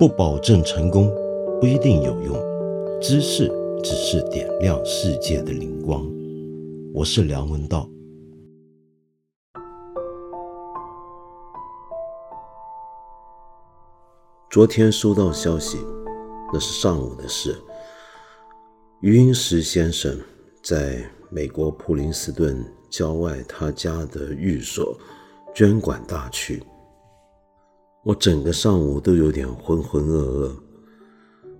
不保证成功，不一定有用。知识只是点亮世界的灵光。我是梁文道。昨天收到消息，那是上午的事。余英时先生在美国普林斯顿郊外他家的寓所捐管大去。我整个上午都有点浑浑噩噩，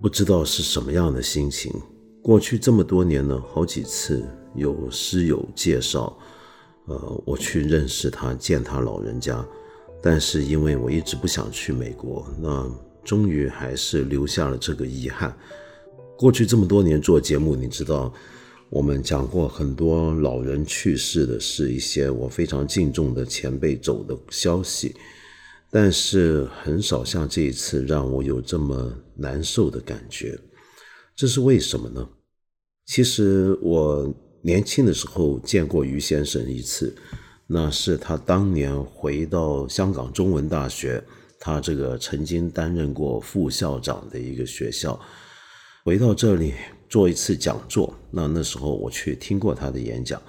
不知道是什么样的心情。过去这么多年呢，好几次有师友介绍，呃，我去认识他，见他老人家。但是因为我一直不想去美国，那终于还是留下了这个遗憾。过去这么多年做节目，你知道，我们讲过很多老人去世的是一些我非常敬重的前辈走的消息。但是很少像这一次让我有这么难受的感觉，这是为什么呢？其实我年轻的时候见过于先生一次，那是他当年回到香港中文大学，他这个曾经担任过副校长的一个学校，回到这里做一次讲座。那那时候我去听过他的演讲，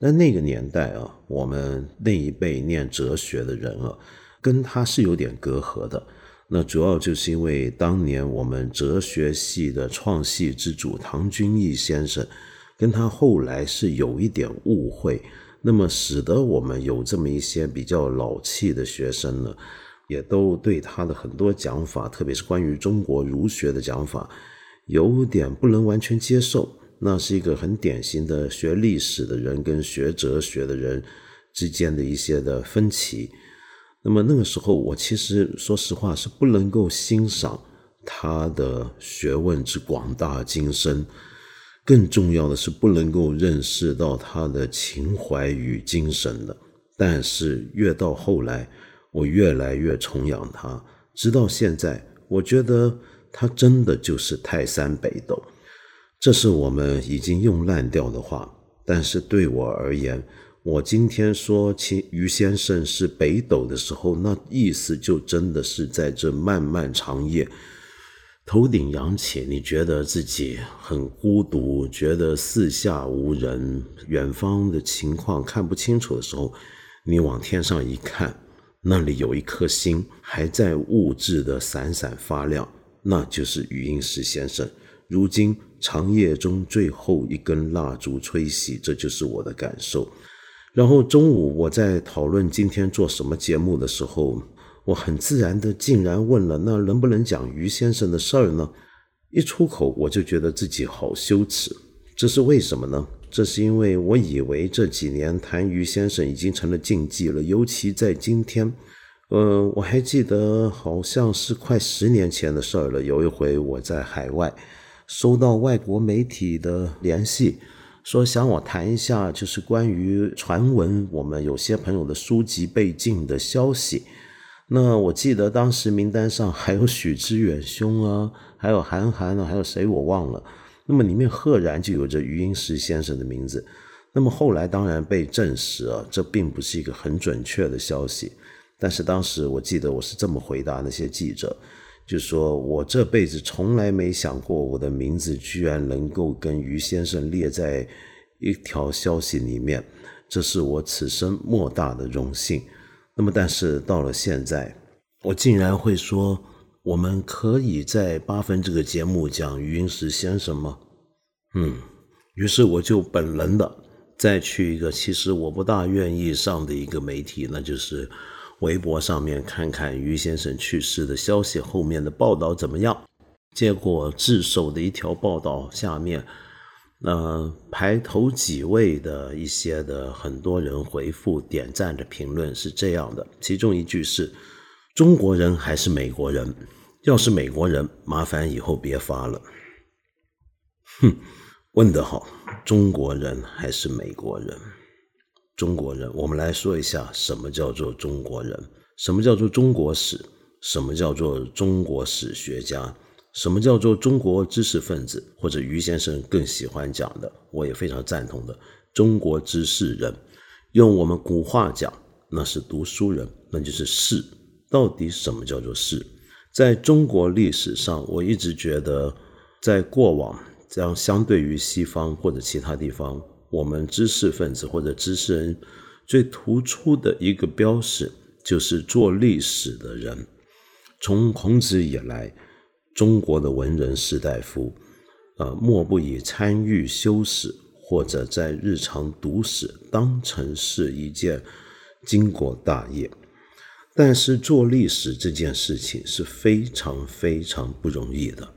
那那个年代啊，我们那一辈念哲学的人啊。跟他是有点隔阂的，那主要就是因为当年我们哲学系的创系之主唐君毅先生，跟他后来是有一点误会，那么使得我们有这么一些比较老气的学生呢，也都对他的很多讲法，特别是关于中国儒学的讲法，有点不能完全接受。那是一个很典型的学历史的人跟学哲学的人之间的一些的分歧。那么那个时候，我其实说实话是不能够欣赏他的学问之广大精深，更重要的是不能够认识到他的情怀与精神的。但是越到后来，我越来越崇仰他，直到现在，我觉得他真的就是泰山北斗。这是我们已经用烂掉的话，但是对我而言。我今天说秦于先生是北斗的时候，那意思就真的是在这漫漫长夜，头顶扬起，你觉得自己很孤独，觉得四下无人，远方的情况看不清楚的时候，你往天上一看，那里有一颗星还在物质的闪闪发亮，那就是余英时先生。如今长夜中最后一根蜡烛吹熄，这就是我的感受。然后中午我在讨论今天做什么节目的时候，我很自然的竟然问了：那能不能讲于先生的事儿呢？一出口我就觉得自己好羞耻。这是为什么呢？这是因为我以为这几年谈于先生已经成了禁忌了，尤其在今天。呃，我还记得好像是快十年前的事儿了。有一回我在海外，收到外国媒体的联系。说想我谈一下，就是关于传闻我们有些朋友的书籍被禁的消息。那我记得当时名单上还有许知远兄啊，还有韩寒啊，还有谁我忘了。那么里面赫然就有着余英时先生的名字。那么后来当然被证实啊，这并不是一个很准确的消息。但是当时我记得我是这么回答那些记者。就说我这辈子从来没想过，我的名字居然能够跟于先生列在一条消息里面，这是我此生莫大的荣幸。那么，但是到了现在，我竟然会说，我们可以在八分这个节目讲于英时先生吗？嗯，于是我就本能的再去一个其实我不大愿意上的一个媒体，那就是。微博上面看看于先生去世的消息后面的报道怎么样？结果自首的一条报道下面，呃，排头几位的一些的很多人回复点赞的评论是这样的，其中一句是：“中国人还是美国人？要是美国人，麻烦以后别发了。”哼，问得好，中国人还是美国人？中国人，我们来说一下什么叫做中国人，什么叫做中国史，什么叫做中国史学家，什么叫做中国知识分子，或者于先生更喜欢讲的，我也非常赞同的，中国知识人。用我们古话讲，那是读书人，那就是士。到底什么叫做士？在中国历史上，我一直觉得，在过往将相对于西方或者其他地方，我们知识分子或者知识人最突出的一个标识，就是做历史的人。从孔子以来，中国的文人士大夫，呃，莫不以参与修史或者在日常读史当成是一件经国大业。但是做历史这件事情是非常非常不容易的，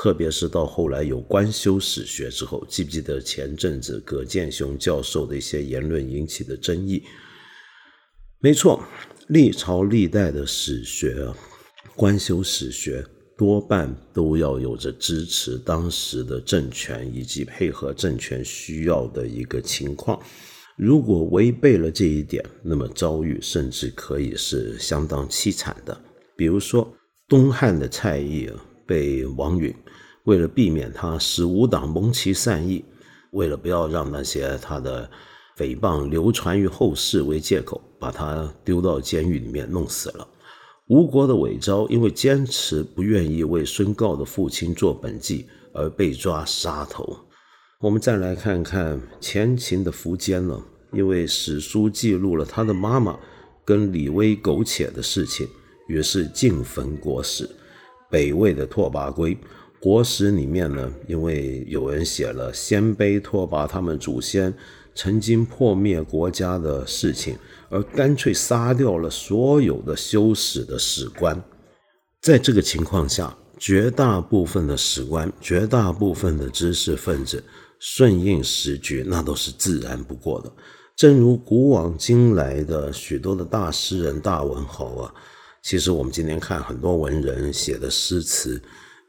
特别是到后来有官修史学之后，记不记得前阵子葛剑雄教授的一些言论引起的争议？没错，历朝历代的史学，官修史学多半都要有着支持当时的政权以及配合政权需要的一个情况。如果违背了这一点，那么遭遇甚至可以是相当凄惨的。比如说，东汉的蔡邕，被王允为了避免他使吾党蒙其善意，为了不要让那些他的诽谤流传于后世为借口，把他丢到监狱里面弄死了。吴国的韦昭因为坚持不愿意为孙告的父亲做本纪，而被抓杀头。我们再来看看前秦的苻坚了，因为史书记录了他的妈妈跟李威苟且的事情，于是进焚国史。北魏的拓跋圭国史里面呢，因为有人写了鲜卑拓跋他们祖先曾经破灭国家的事情，而干脆杀掉了所有的修史的史官。在这个情况下，绝大部分的史官，绝大部分的知识分子。顺应时局，那都是自然不过的。正如古往今来的许多的大诗人、大文豪啊，其实我们今天看很多文人写的诗词，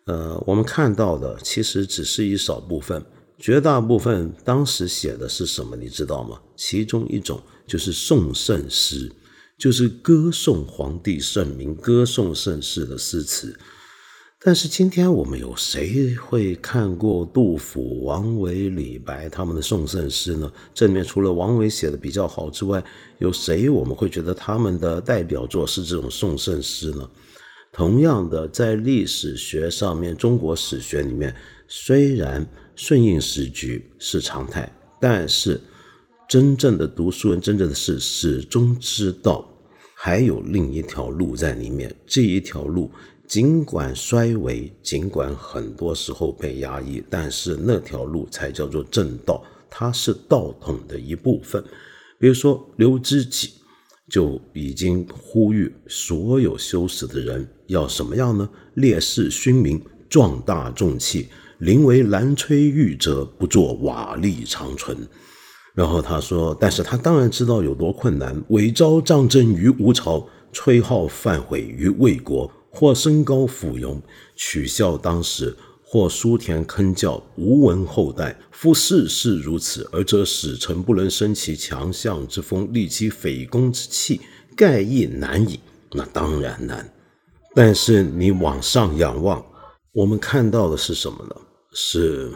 呃，我们看到的其实只是一少部分，绝大部分当时写的是什么？你知道吗？其中一种就是颂圣诗，就是歌颂皇帝圣明、歌颂盛世的诗词。但是今天我们有谁会看过杜甫、王维、李白他们的宋圣诗呢？这里面除了王维写的比较好之外，有谁我们会觉得他们的代表作是这种宋圣诗呢？同样的，在历史学上面，中国史学里面，虽然顺应时局是常态，但是真正的读书人，真正的是始终知道还有另一条路在里面，这一条路。尽管衰微，尽管很多时候被压抑，但是那条路才叫做正道，它是道统的一部分。比如说刘知几就已经呼吁所有修史的人要什么样呢？烈士勋名，壮大重器，临为兰摧玉折，不作瓦砾长存。然后他说，但是他当然知道有多困难。韦昭仗争于吴朝，崔浩犯毁于魏国。或身高俯庸，取笑当时；或书田坑教，无闻后代。夫世事如此，而则使臣不能生其强项之风，立其匪公之气，盖亦难矣。那当然难。但是你往上仰望，我们看到的是什么呢？是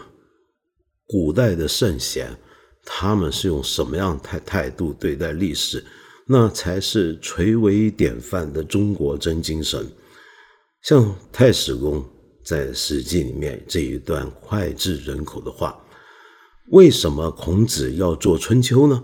古代的圣贤，他们是用什么样态态度对待历史？那才是垂为典范的中国真精神。像太史公在《史记》里面这一段脍炙人口的话，为什么孔子要做春秋呢？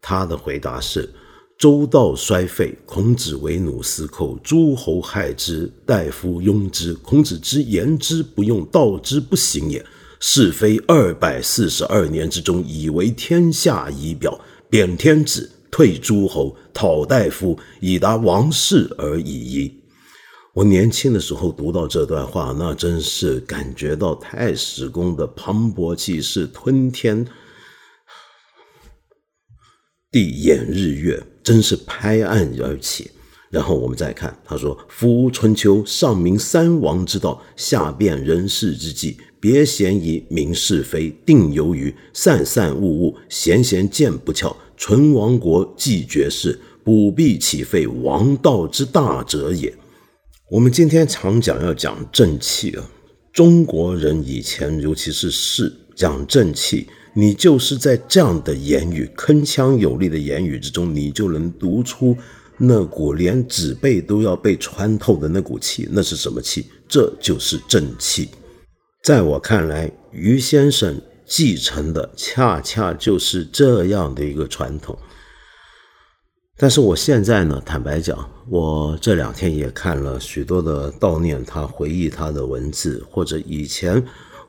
他的回答是：周道衰废，孔子为奴斯寇，诸侯害之，大夫拥之。孔子之言之不用，道之不行也。是非二百四十二年之中，以为天下已表，贬天子，退诸侯，讨大夫，以达王室而已矣。我年轻的时候读到这段话，那真是感觉到太史公的磅礴气势，吞天地掩日月，真是拍案而起。然后我们再看，他说：“夫春秋，上明三王之道，下辨人事之际，别嫌疑，明是非，定由于善善恶恶，贤贤见不巧，存亡国，继绝世，不必岂废王道之大者也。”我们今天常讲要讲正气啊，中国人以前尤其是士讲正气，你就是在这样的言语铿锵有力的言语之中，你就能读出那股连纸背都要被穿透的那股气，那是什么气？这就是正气。在我看来，于先生继承的恰恰就是这样的一个传统。但是我现在呢，坦白讲，我这两天也看了许多的悼念他、回忆他的文字，或者以前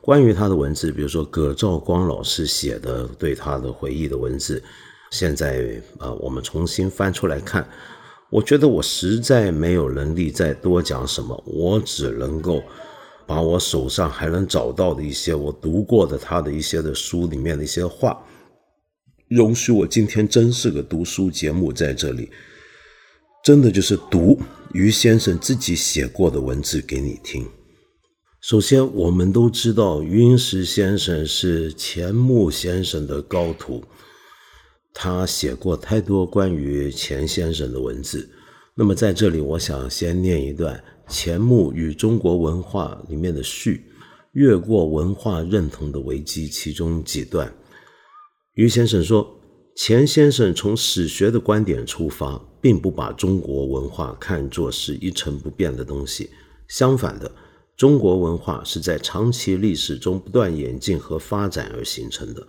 关于他的文字，比如说葛兆光老师写的对他的回忆的文字，现在啊，我们重新翻出来看，我觉得我实在没有能力再多讲什么，我只能够把我手上还能找到的一些我读过的他的一些的书里面的一些话。容许我今天真是个读书节目，在这里，真的就是读于先生自己写过的文字给你听。首先，我们都知道云石先生是钱穆先生的高徒，他写过太多关于钱先生的文字。那么，在这里，我想先念一段《钱穆与中国文化》里面的序，越过文化认同的危机其中几段。于先生说：“钱先生从史学的观点出发，并不把中国文化看作是一成不变的东西。相反的，中国文化是在长期历史中不断演进和发展而形成的。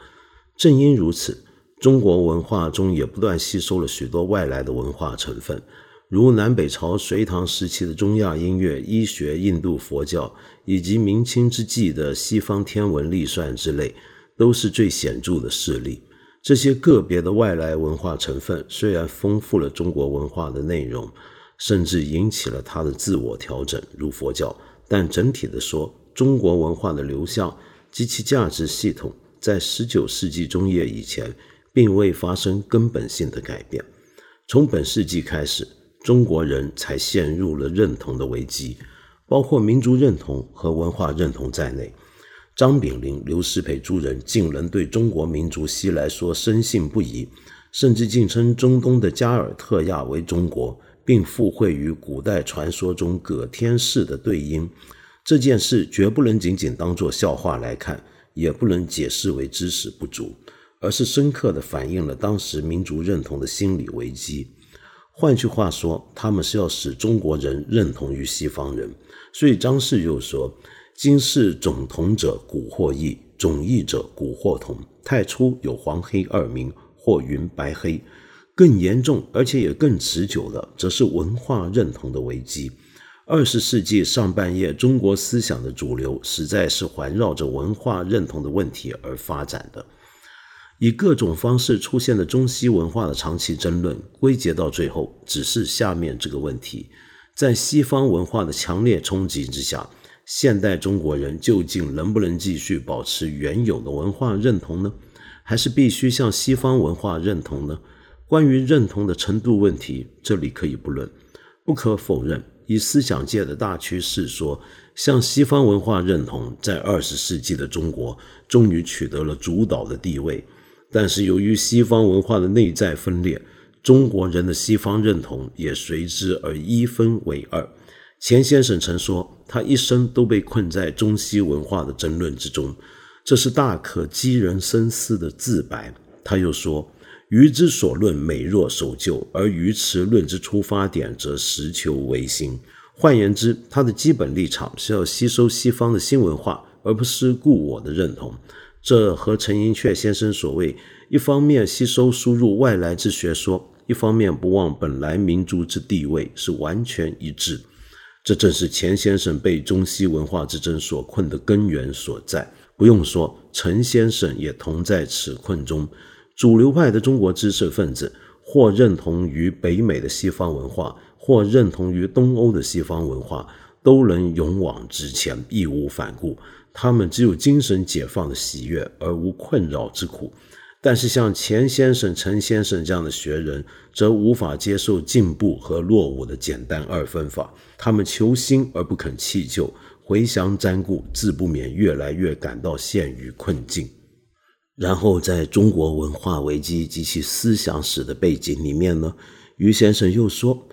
正因如此，中国文化中也不断吸收了许多外来的文化成分，如南北朝、隋唐时期的中亚音乐、医学、印度佛教，以及明清之际的西方天文历算之类。”都是最显著的事例。这些个别的外来文化成分虽然丰富了中国文化的内容，甚至引起了它的自我调整，如佛教，但整体的说，中国文化的流向及其价值系统，在十九世纪中叶以前，并未发生根本性的改变。从本世纪开始，中国人才陷入了认同的危机，包括民族认同和文化认同在内。张炳麟、刘师培诸人竟能对中国民族西来说深信不疑，甚至竟称中东的加尔特亚为中国，并附会于古代传说中葛天氏的对应。这件事绝不能仅仅当作笑话来看，也不能解释为知识不足，而是深刻地反映了当时民族认同的心理危机。换句话说，他们是要使中国人认同于西方人。所以张氏又说。今世总同者，古或异；总异者，古或同。太初有黄黑二名，或云白黑。更严重，而且也更持久的，则是文化认同的危机。二十世纪上半叶，中国思想的主流实在是环绕着文化认同的问题而发展的。以各种方式出现的中西文化的长期争论，归结到最后，只是下面这个问题：在西方文化的强烈冲击之下。现代中国人究竟能不能继续保持原有的文化认同呢？还是必须向西方文化认同呢？关于认同的程度问题，这里可以不论。不可否认，以思想界的大趋势说，向西方文化认同在二十世纪的中国终于取得了主导的地位。但是，由于西方文化的内在分裂，中国人的西方认同也随之而一分为二。钱先生曾说。他一生都被困在中西文化的争论之中，这是大可激人深思的自白。他又说：“余之所论美若守旧，而于此论之出发点则实求维新。”换言之，他的基本立场是要吸收西方的新文化，而不是故我的认同。这和陈寅恪先生所谓“一方面吸收输入外来之学说，一方面不忘本来民族之地位”是完全一致。这正是钱先生被中西文化之争所困的根源所在。不用说，陈先生也同在此困中。主流派的中国知识分子，或认同于北美的西方文化，或认同于东欧的西方文化，都能勇往直前，义无反顾。他们只有精神解放的喜悦，而无困扰之苦。但是，像钱先生、陈先生这样的学人，则无法接受进步和落伍的简单二分法。他们求新而不肯弃旧，回乡瞻顾，自不免越来越感到陷于困境。然后，在中国文化危机及其思想史的背景里面呢，于先生又说，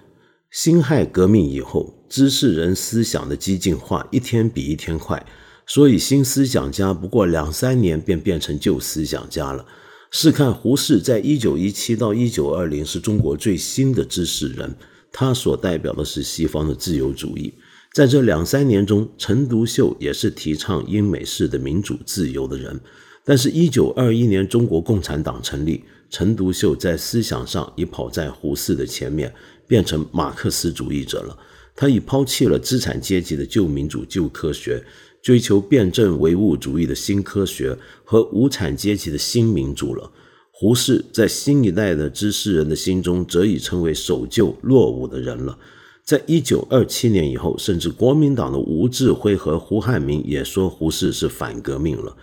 辛亥革命以后，知识人思想的激进化一天比一天快，所以新思想家不过两三年便变成旧思想家了。试看胡适在一九一七到一九二零是中国最新的知识人，他所代表的是西方的自由主义。在这两三年中，陈独秀也是提倡英美式的民主自由的人。但是，一九二一年中国共产党成立，陈独秀在思想上已跑在胡适的前面，变成马克思主义者了。他已抛弃了资产阶级的旧民主、旧科学，追求辩证唯物主义的新科学和无产阶级的新民主了。胡适在新一代的知识人的心中，则已成为守旧落伍的人了。在一九二七年以后，甚至国民党的吴志辉和胡汉民也说胡适是反革命了。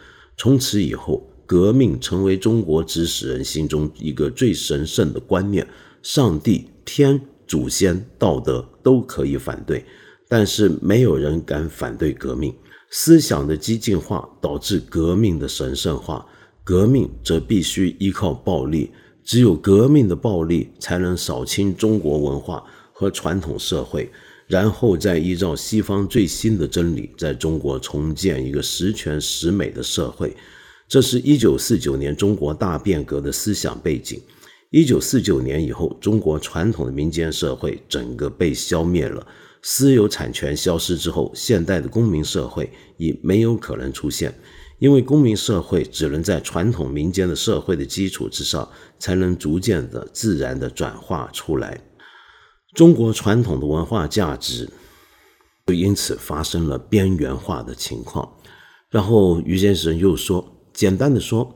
从此以后，革命成为中国知识人心中一个最神圣的观念。上帝、天、祖先、道德都可以反对，但是没有人敢反对革命。思想的激进化导致革命的神圣化，革命则必须依靠暴力。只有革命的暴力，才能扫清中国文化和传统社会。然后再依照西方最新的真理，在中国重建一个十全十美的社会，这是一九四九年中国大变革的思想背景。一九四九年以后，中国传统的民间社会整个被消灭了，私有产权消失之后，现代的公民社会已没有可能出现，因为公民社会只能在传统民间的社会的基础之上，才能逐渐的自然的转化出来。中国传统的文化价值就因此发生了边缘化的情况。然后于先生又说：“简单的说，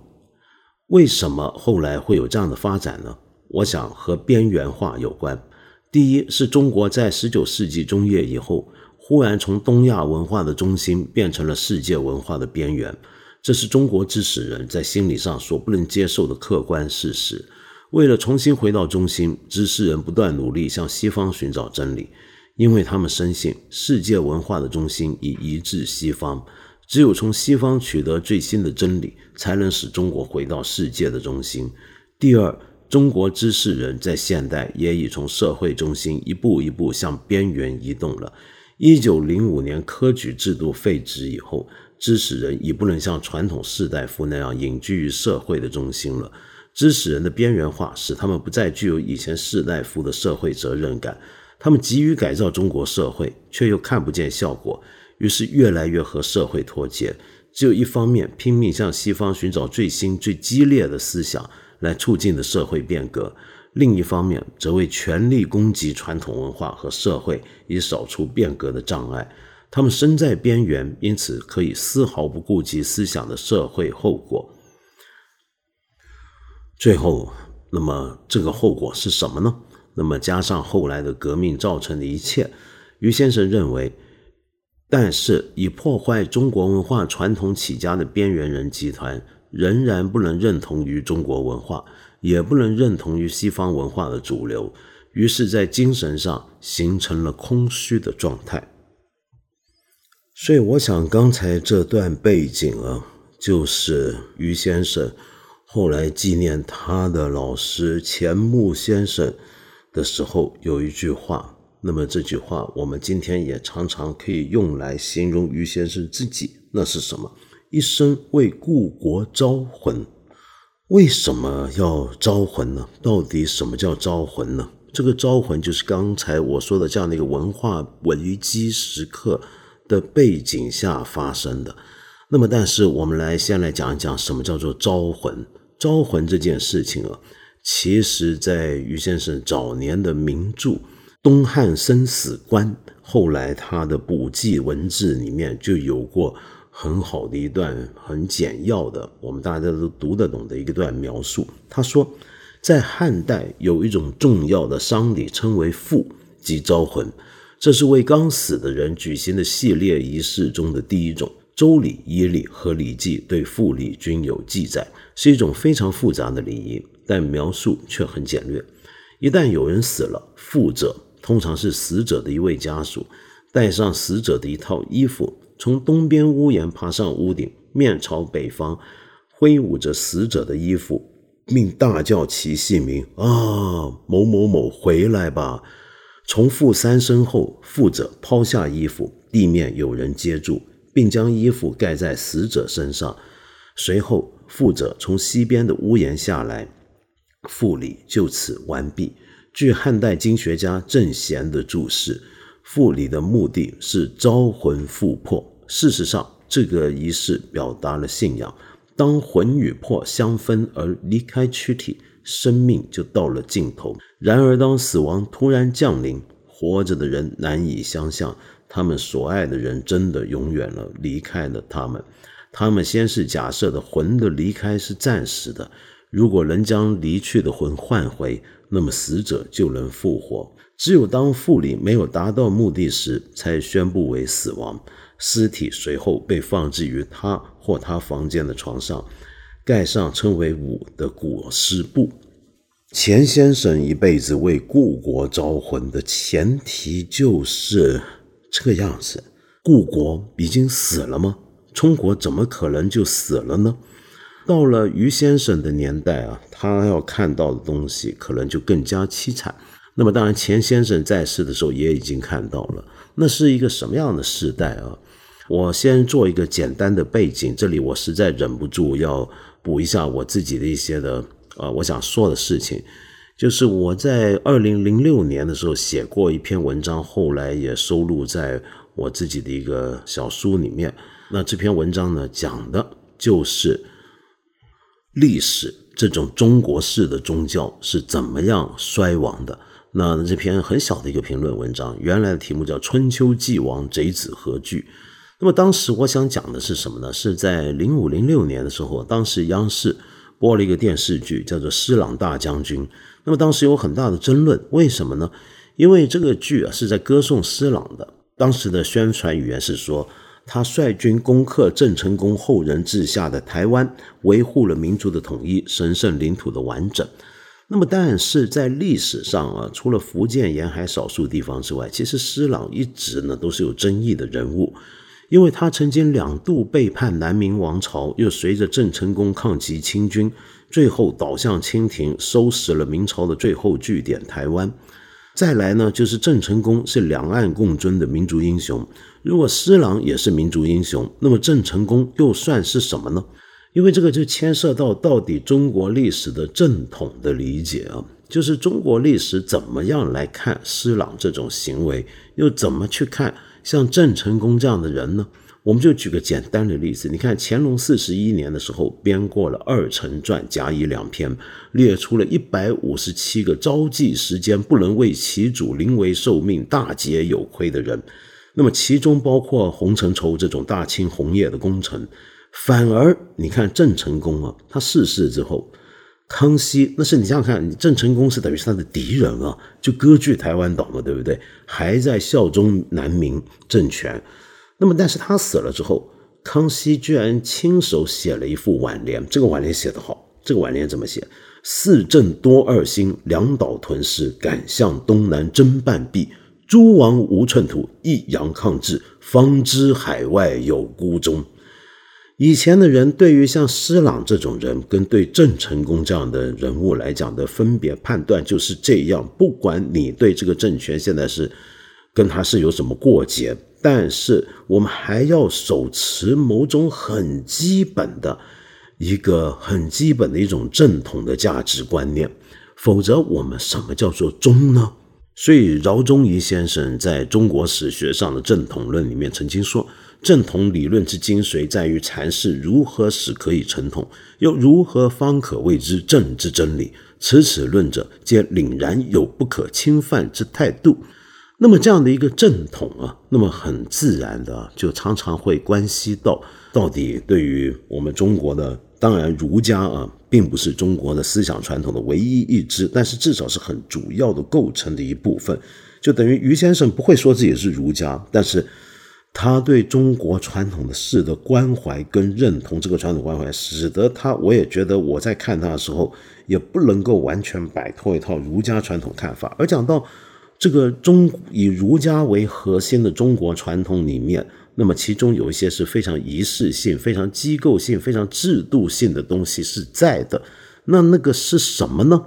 为什么后来会有这样的发展呢？我想和边缘化有关。第一是中国在十九世纪中叶以后，忽然从东亚文化的中心变成了世界文化的边缘，这是中国知识人在心理上所不能接受的客观事实。”为了重新回到中心，知识人不断努力向西方寻找真理，因为他们深信世界文化的中心已移至西方，只有从西方取得最新的真理，才能使中国回到世界的中心。第二，中国知识人在现代也已从社会中心一步一步向边缘移动了。一九零五年科举制度废止以后，知识人已不能像传统士大夫那样隐居于社会的中心了。知识人的边缘化使他们不再具有以前士大夫的社会责任感，他们急于改造中国社会，却又看不见效果，于是越来越和社会脱节。只有一方面拼命向西方寻找最新最激烈的思想来促进的社会变革，另一方面则为全力攻击传统文化和社会，以扫除变革的障碍。他们身在边缘，因此可以丝毫不顾及思想的社会后果。最后，那么这个后果是什么呢？那么加上后来的革命造成的一切，于先生认为，但是以破坏中国文化传统起家的边缘人集团，仍然不能认同于中国文化，也不能认同于西方文化的主流，于是，在精神上形成了空虚的状态。所以，我想刚才这段背景啊，就是于先生。后来纪念他的老师钱穆先生的时候，有一句话。那么这句话，我们今天也常常可以用来形容于先生自己。那是什么？一生为故国招魂。为什么要招魂呢？到底什么叫招魂呢？这个招魂，就是刚才我说的这样的一个文化危机时刻的背景下发生的。那么，但是我们来先来讲一讲什么叫做招魂。招魂这件事情啊，其实在于先生早年的名著《东汉生死观》，后来他的补记文字里面就有过很好的一段很简要的，我们大家都读得懂的一段描述。他说，在汉代有一种重要的丧礼，称为复，即招魂，这是为刚死的人举行的系列仪式中的第一种。《周礼》《仪礼》和《礼记》对复礼均有记载，是一种非常复杂的礼仪，但描述却很简略。一旦有人死了，复者通常是死者的一位家属，带上死者的一套衣服，从东边屋檐爬上屋顶，面朝北方，挥舞着死者的衣服，并大叫其姓名：“啊，某某某，回来吧！”重复三声后，复者抛下衣服，地面有人接住。并将衣服盖在死者身上，随后，负者从西边的屋檐下来，复礼就此完毕。据汉代经学家郑贤的注释，复礼的目的是招魂复魄。事实上，这个仪式表达了信仰：当魂与魄相分而离开躯体，生命就到了尽头。然而，当死亡突然降临，活着的人难以想象，他们所爱的人真的永远了，离开了他们。他们先是假设的魂的离开是暂时的，如果能将离去的魂换回，那么死者就能复活。只有当复礼没有达到目的时，才宣布为死亡。尸体随后被放置于他或他房间的床上，盖上称为“五”的裹尸布。钱先生一辈子为故国招魂的前提就是这个样子：故国已经死了吗？中国怎么可能就死了呢？到了于先生的年代啊，他要看到的东西可能就更加凄惨。那么，当然钱先生在世的时候也已经看到了，那是一个什么样的时代啊？我先做一个简单的背景，这里我实在忍不住要补一下我自己的一些的啊，我想说的事情，就是我在二零零六年的时候写过一篇文章，后来也收录在我自己的一个小书里面。那这篇文章呢，讲的就是历史这种中国式的宗教是怎么样衰亡的。那这篇很小的一个评论文章，原来的题目叫《春秋既亡，贼子何惧》。那么当时我想讲的是什么呢？是在零五零六年的时候，当时央视播了一个电视剧，叫做《施琅大将军》。那么当时有很大的争论，为什么呢？因为这个剧啊是在歌颂施琅的，当时的宣传语言是说。他率军攻克郑成功后人治下的台湾，维护了民族的统一、神圣领土的完整。那么，但是在历史上啊，除了福建沿海少数地方之外，其实施琅一直呢都是有争议的人物，因为他曾经两度背叛南明王朝，又随着郑成功抗击清军，最后倒向清廷，收拾了明朝的最后据点台湾。再来呢，就是郑成功是两岸共尊的民族英雄。如果施琅也是民族英雄，那么郑成功又算是什么呢？因为这个就牵涉到到底中国历史的正统的理解啊，就是中国历史怎么样来看施琅这种行为，又怎么去看像郑成功这样的人呢？我们就举个简单的例子，你看乾隆四十一年的时候编过了《二臣传》，甲乙两篇，列出了一百五十七个朝祭时间不能为其主临危受命、大节有亏的人。那么其中包括洪承畴这种大清红叶的功臣，反而你看郑成功啊，他逝世之后，康熙那是你想想看，郑成功是等于是他的敌人啊，就割据台湾岛嘛，对不对？还在效忠南明政权。那么但是他死了之后，康熙居然亲手写了一副挽联，这个挽联写得好，这个挽联怎么写？四镇多二心，两岛屯师，敢向东南征半壁。诸王无寸土，一阳抗志，方知海外有孤忠。以前的人对于像施琅这种人，跟对郑成功这样的人物来讲的分别判断就是这样。不管你对这个政权现在是跟他是有什么过节，但是我们还要手持某种很基本的一个很基本的一种正统的价值观念，否则我们什么叫做忠呢？所以，饶宗颐先生在中国史学上的正统论里面曾经说：“正统理论之精髓在于阐释如何使可以成统，又如何方可谓之正之真理。此此论者，皆凛然有不可侵犯之态度。”那么，这样的一个正统啊，那么很自然的就常常会关系到到底对于我们中国的。当然，儒家啊，并不是中国的思想传统的唯一一支，但是至少是很主要的构成的一部分。就等于于先生不会说自己是儒家，但是他对中国传统的事的关怀跟认同，这个传统关怀，使得他，我也觉得我在看他的时候，也不能够完全摆脱一套儒家传统看法。而讲到这个中以儒家为核心的中国传统里面。那么其中有一些是非常仪式性、非常机构性、非常制度性的东西是在的，那那个是什么呢？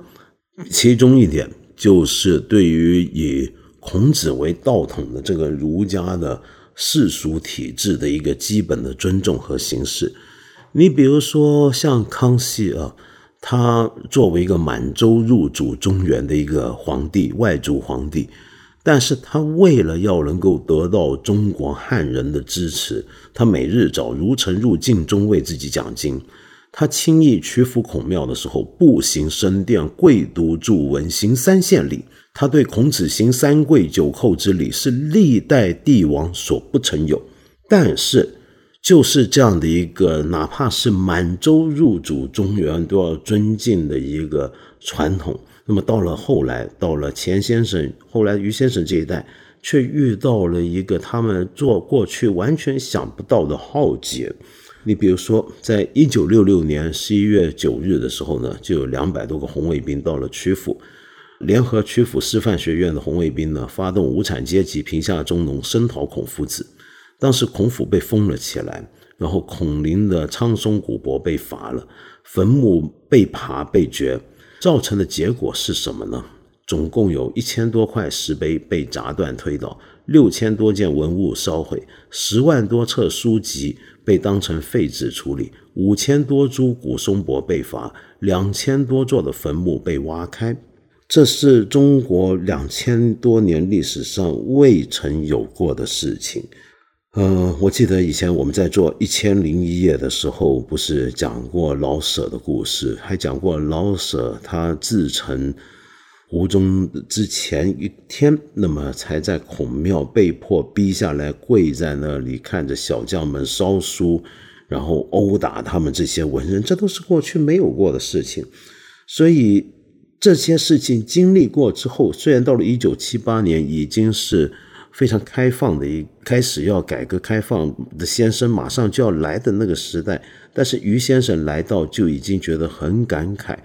其中一点就是对于以孔子为道统的这个儒家的世俗体制的一个基本的尊重和形式。你比如说像康熙啊，他作为一个满洲入主中原的一个皇帝，外族皇帝，但是他为了要能够得到中国汉人的支持，他每日找儒臣入境中为自己讲经。他轻易屈服孔庙的时候，步行升殿，跪读祝文，行三献礼。他对孔子行三跪九叩之礼，是历代帝王所不曾有。但是。就是这样的一个，哪怕是满洲入主中原都要尊敬的一个传统。那么到了后来，到了钱先生，后来于先生这一代，却遇到了一个他们做过去完全想不到的浩劫。你比如说，在一九六六年十一月九日的时候呢，就有两百多个红卫兵到了曲阜，联合曲阜师范学院的红卫兵呢，发动无产阶级平下中农，声讨孔夫子。当时孔府被封了起来，然后孔林的苍松古柏被伐了，坟墓被扒被掘，造成的结果是什么呢？总共有一千多块石碑被砸断推倒，六千多件文物烧毁，十万多册书籍被当成废纸处理，五千多株古松柏被伐，两千多座的坟墓被挖开，这是中国两千多年历史上未曾有过的事情。嗯，我记得以前我们在做《一千零一夜》的时候，不是讲过老舍的故事，还讲过老舍他自成湖中之前一天，那么才在孔庙被迫逼下来，跪在那里看着小将们烧书，然后殴打他们这些文人，这都是过去没有过的事情。所以这些事情经历过之后，虽然到了一九七八年已经是。非常开放的一开始要改革开放的先生马上就要来的那个时代，但是于先生来到就已经觉得很感慨。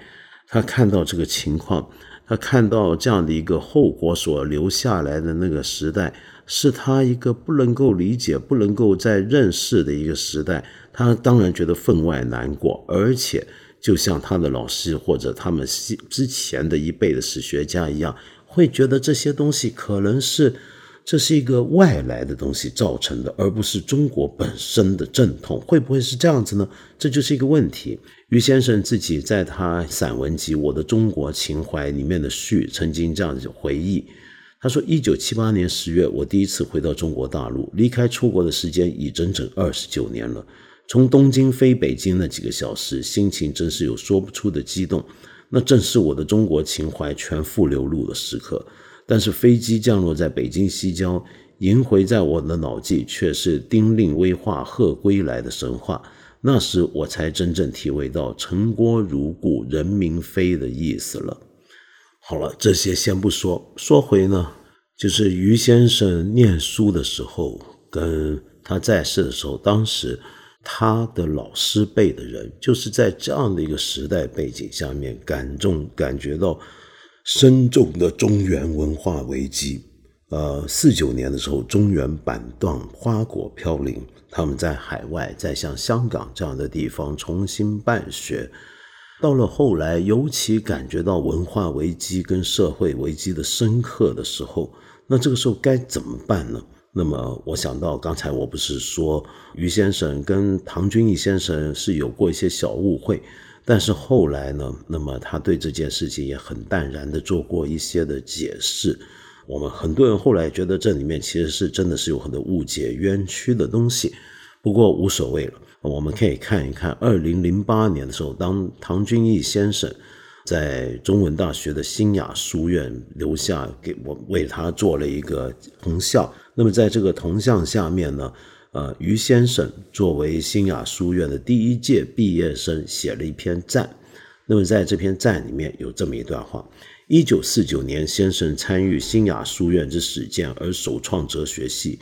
他看到这个情况，他看到这样的一个后果所留下来的那个时代，是他一个不能够理解、不能够再认识的一个时代。他当然觉得分外难过，而且就像他的老师或者他们之前的一辈的史学家一样，会觉得这些东西可能是。这是一个外来的东西造成的，而不是中国本身的阵痛，会不会是这样子呢？这就是一个问题。于先生自己在他散文集《我的中国情怀》里面的序曾经这样子回忆，他说：“一九七八年十月，我第一次回到中国大陆，离开出国的时间已整整二十九年了。从东京飞北京那几个小时，心情真是有说不出的激动，那正是我的中国情怀全副流露的时刻。”但是飞机降落在北京西郊，萦回在我的脑际却是丁令威化鹤归来的神话。那时我才真正体会到“城郭如故，人民非”的意思了。好了，这些先不说，说回呢，就是于先生念书的时候，跟他在世的时候，当时他的老师辈的人，就是在这样的一个时代背景下面，感动感觉到。深重的中原文化危机。呃，四九年的时候，中原板断，花果飘零。他们在海外，在像香港这样的地方重新办学。到了后来，尤其感觉到文化危机跟社会危机的深刻的时候，那这个时候该怎么办呢？那么，我想到刚才我不是说于先生跟唐君毅先生是有过一些小误会。但是后来呢？那么他对这件事情也很淡然的做过一些的解释。我们很多人后来觉得这里面其实是真的是有很多误解、冤屈的东西。不过无所谓了，我们可以看一看二零零八年的时候，当唐君毅先生在中文大学的新雅书院留下给我为他做了一个铜像。那么在这个铜像下面呢？呃，于先生作为新雅书院的第一届毕业生，写了一篇赞。那么在这篇赞里面有这么一段话：一九四九年，先生参与新雅书院之始建而首创哲学系，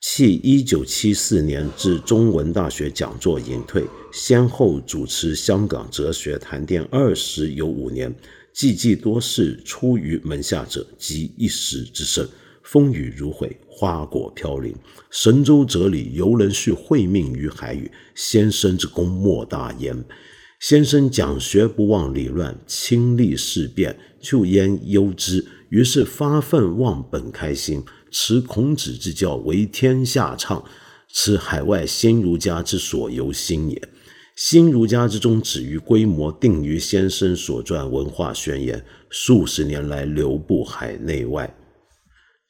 系一九七四年至中文大学讲座隐退，先后主持香港哲学谈店二十有五年，寂寂多事出于门下者，集一时之盛。风雨如晦，花果飘零。神州哲理犹能续会命于海宇，先生之功莫大焉。先生讲学不忘理乱，亲历事变，就焉忧之？于是发愤忘本开心，持孔子之教为天下倡，此海外新儒家之所由心也。新儒家之宗旨与规模，定于先生所撰《文化宣言》，数十年来流布海内外。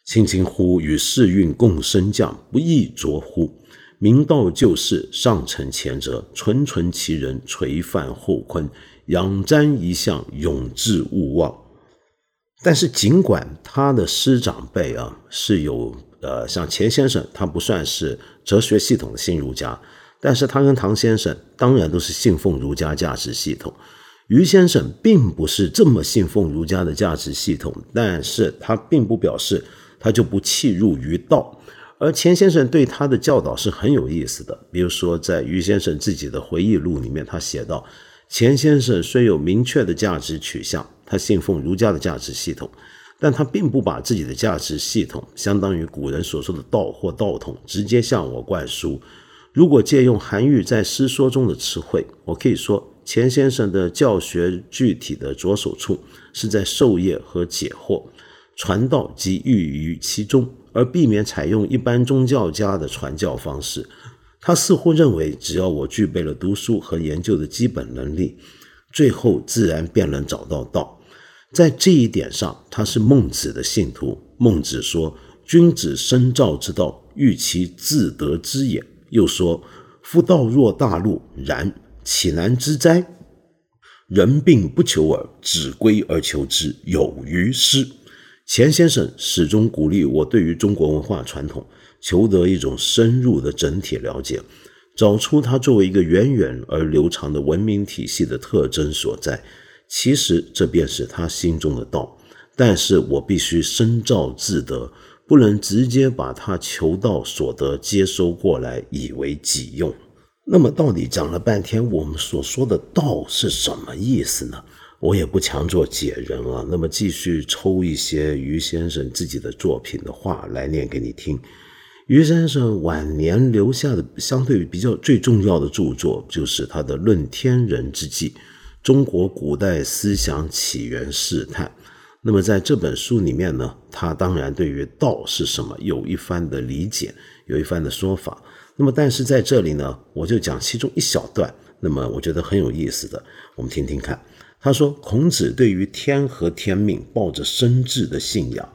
轻轻乎与世运共升降，不亦浊乎？明道救世，上承前哲，纯纯其人，垂范后坤，仰瞻一向，永志勿忘。但是，尽管他的师长辈啊是有呃，像钱先生，他不算是哲学系统的新儒家，但是他跟唐先生当然都是信奉儒家价值系统。于先生并不是这么信奉儒家的价值系统，但是他并不表示他就不弃入于道。而钱先生对他的教导是很有意思的，比如说在于先生自己的回忆录里面，他写道。钱先生虽有明确的价值取向，他信奉儒家的价值系统，但他并不把自己的价值系统相当于古人所说的道或道统直接向我灌输。如果借用韩愈在诗说中的词汇，我可以说，钱先生的教学具体的着手处是在授业和解惑，传道即寓于其中，而避免采用一般宗教家的传教方式。他似乎认为，只要我具备了读书和研究的基本能力，最后自然便能找到道。在这一点上，他是孟子的信徒。孟子说：“君子深造之道，欲其自得之也。”又说：“夫道若大路，然岂难之哉？人病不求耳，子归而求之，有于师。”钱先生始终鼓励我对于中国文化传统。求得一种深入的整体了解，找出它作为一个源远而流长的文明体系的特征所在。其实这便是他心中的道。但是我必须深造自得，不能直接把他求道所得接收过来以为己用。那么到底讲了半天，我们所说的道是什么意思呢？我也不强做解人啊。那么继续抽一些于先生自己的作品的话来念给你听。于先生晚年留下的相对比较最重要的著作，就是他的《论天人之际：中国古代思想起源试探》。那么在这本书里面呢，他当然对于道是什么有一番的理解，有一番的说法。那么但是在这里呢，我就讲其中一小段，那么我觉得很有意思的，我们听听看。他说，孔子对于天和天命抱着深挚的信仰。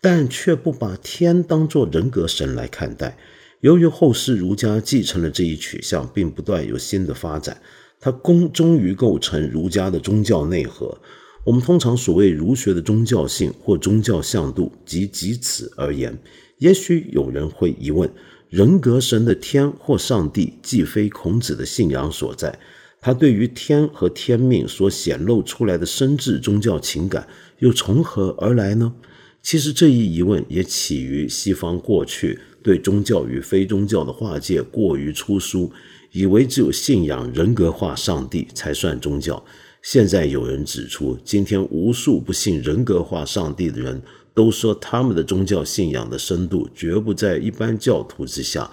但却不把天当作人格神来看待。由于后世儒家继承了这一取向，并不断有新的发展，它终终于构成儒家的宗教内核。我们通常所谓儒学的宗教性或宗教向度，即即此而言。也许有人会疑问：人格神的天或上帝，既非孔子的信仰所在，他对于天和天命所显露出来的深挚宗教情感，又从何而来呢？其实这一疑问也起于西方过去对宗教与非宗教的划界过于粗疏，以为只有信仰人格化上帝才算宗教。现在有人指出，今天无数不信人格化上帝的人都说，他们的宗教信仰的深度绝不在一般教徒之下，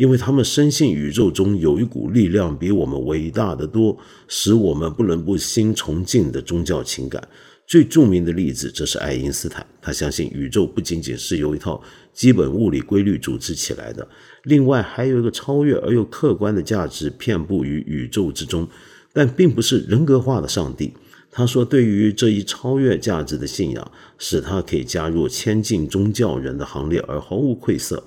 因为他们深信宇宙中有一股力量比我们伟大的多，使我们不能不心崇敬的宗教情感。最著名的例子则是爱因斯坦，他相信宇宙不仅仅是由一套基本物理规律组织起来的，另外还有一个超越而又客观的价值遍布于宇宙之中，但并不是人格化的上帝。他说，对于这一超越价值的信仰，使他可以加入千进宗教人的行列而毫无愧色。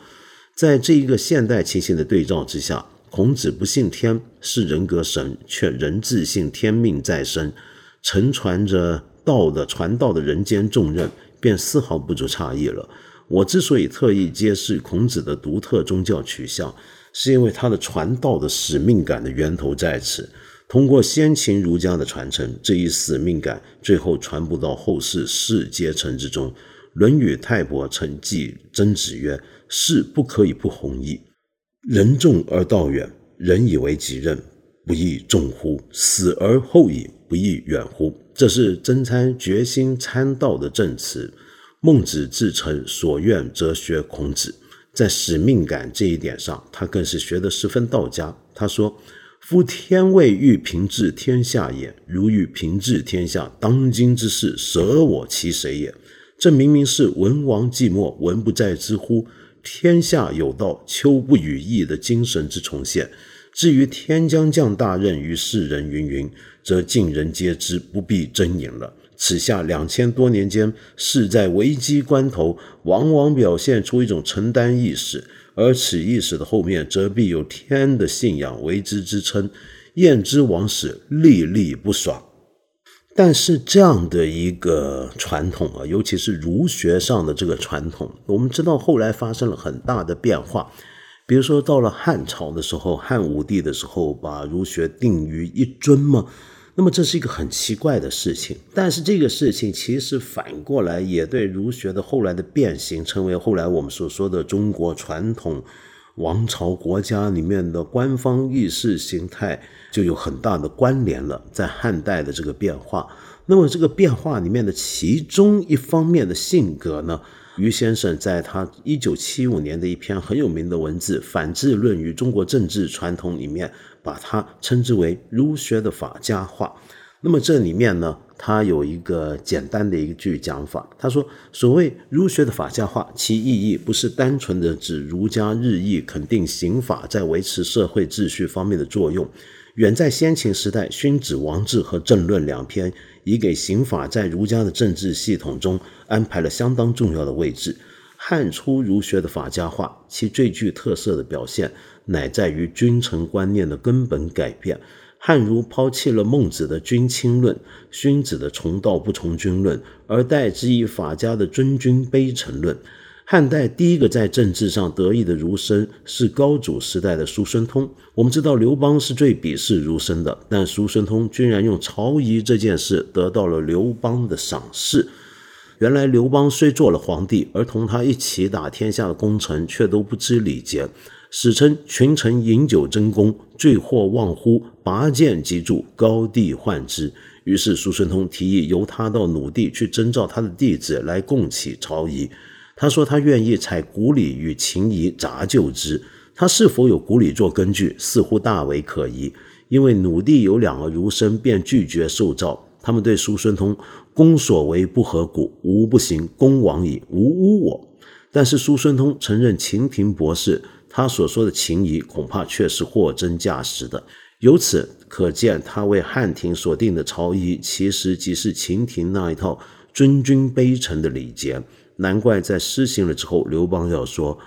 在这一个现代情形的对照之下，孔子不信天是人格神，却仍自信天命在身，承传着。道的传道的人间重任，便丝毫不足诧异了。我之所以特意揭示孔子的独特宗教取向，是因为他的传道的使命感的源头在此。通过先秦儒家的传承，这一使命感最后传播到后世士阶层之中。《论语·泰伯》曾记曾子曰：“士不可以不弘毅。人重而道远，人以为己任，不亦重乎？死而后已，不亦远乎？”这是曾参决心参道的证词。孟子自称所愿则学孔子，在使命感这一点上，他更是学得十分道家。他说：“夫天未欲平治天下也，如欲平治天下，当今之事，舍我其谁也？”这明明是文王寂寞，文不在之乎？天下有道，秋不与义的精神之重现。至于天将降大任于世人，云云，则尽人皆知，不必争言了。此下两千多年间，事在危机关头，往往表现出一种承担意识，而此意识的后面，则必有天的信仰为之支撑。验之往史，历历不爽。但是这样的一个传统啊，尤其是儒学上的这个传统，我们知道后来发生了很大的变化。比如说到了汉朝的时候，汉武帝的时候，把儒学定于一尊嘛。那么这是一个很奇怪的事情，但是这个事情其实反过来也对儒学的后来的变形，成为后来我们所说的中国传统王朝国家里面的官方意识形态就有很大的关联了。在汉代的这个变化，那么这个变化里面的其中一方面的性格呢，于先生在他一九七五年的一篇很有名的文字《反智论与中国政治传统》里面。把它称之为儒学的法家化。那么这里面呢，他有一个简单的一句讲法，他说：“所谓儒学的法家化，其意义不是单纯的指儒家日益肯定刑法在维持社会秩序方面的作用。远在先秦时代，《勋子王志》和《政论》两篇已给刑法在儒家的政治系统中安排了相当重要的位置。汉初儒学的法家化，其最具特色的表现。”乃在于君臣观念的根本改变。汉儒抛弃了孟子的君亲论、荀子的从道不从君论，而代之以法家的尊君卑臣论。汉代第一个在政治上得意的儒生是高祖时代的叔孙通。我们知道刘邦是最鄙视儒生的，但叔孙通居然用朝仪这件事得到了刘邦的赏识。原来刘邦虽做了皇帝，而同他一起打天下的功臣却都不知礼节。史称群臣饮酒争功，醉或忘乎，拔剑即住，高帝患之。于是叔孙通提议由他到鲁地去征召他的弟子来共起朝仪。他说他愿意采古礼与秦仪杂就之。他是否有古礼做根据，似乎大为可疑。因为鲁地有两个儒生便拒绝受诏，他们对叔孙通公所为不合古，吾不行，公往矣，无污我。但是叔孙通承认秦庭博士。他所说的秦仪恐怕却是货真价实的，由此可见，他为汉庭所定的朝仪，其实即是秦庭那一套尊君卑臣的礼节。难怪在施行了之后，刘邦要说：“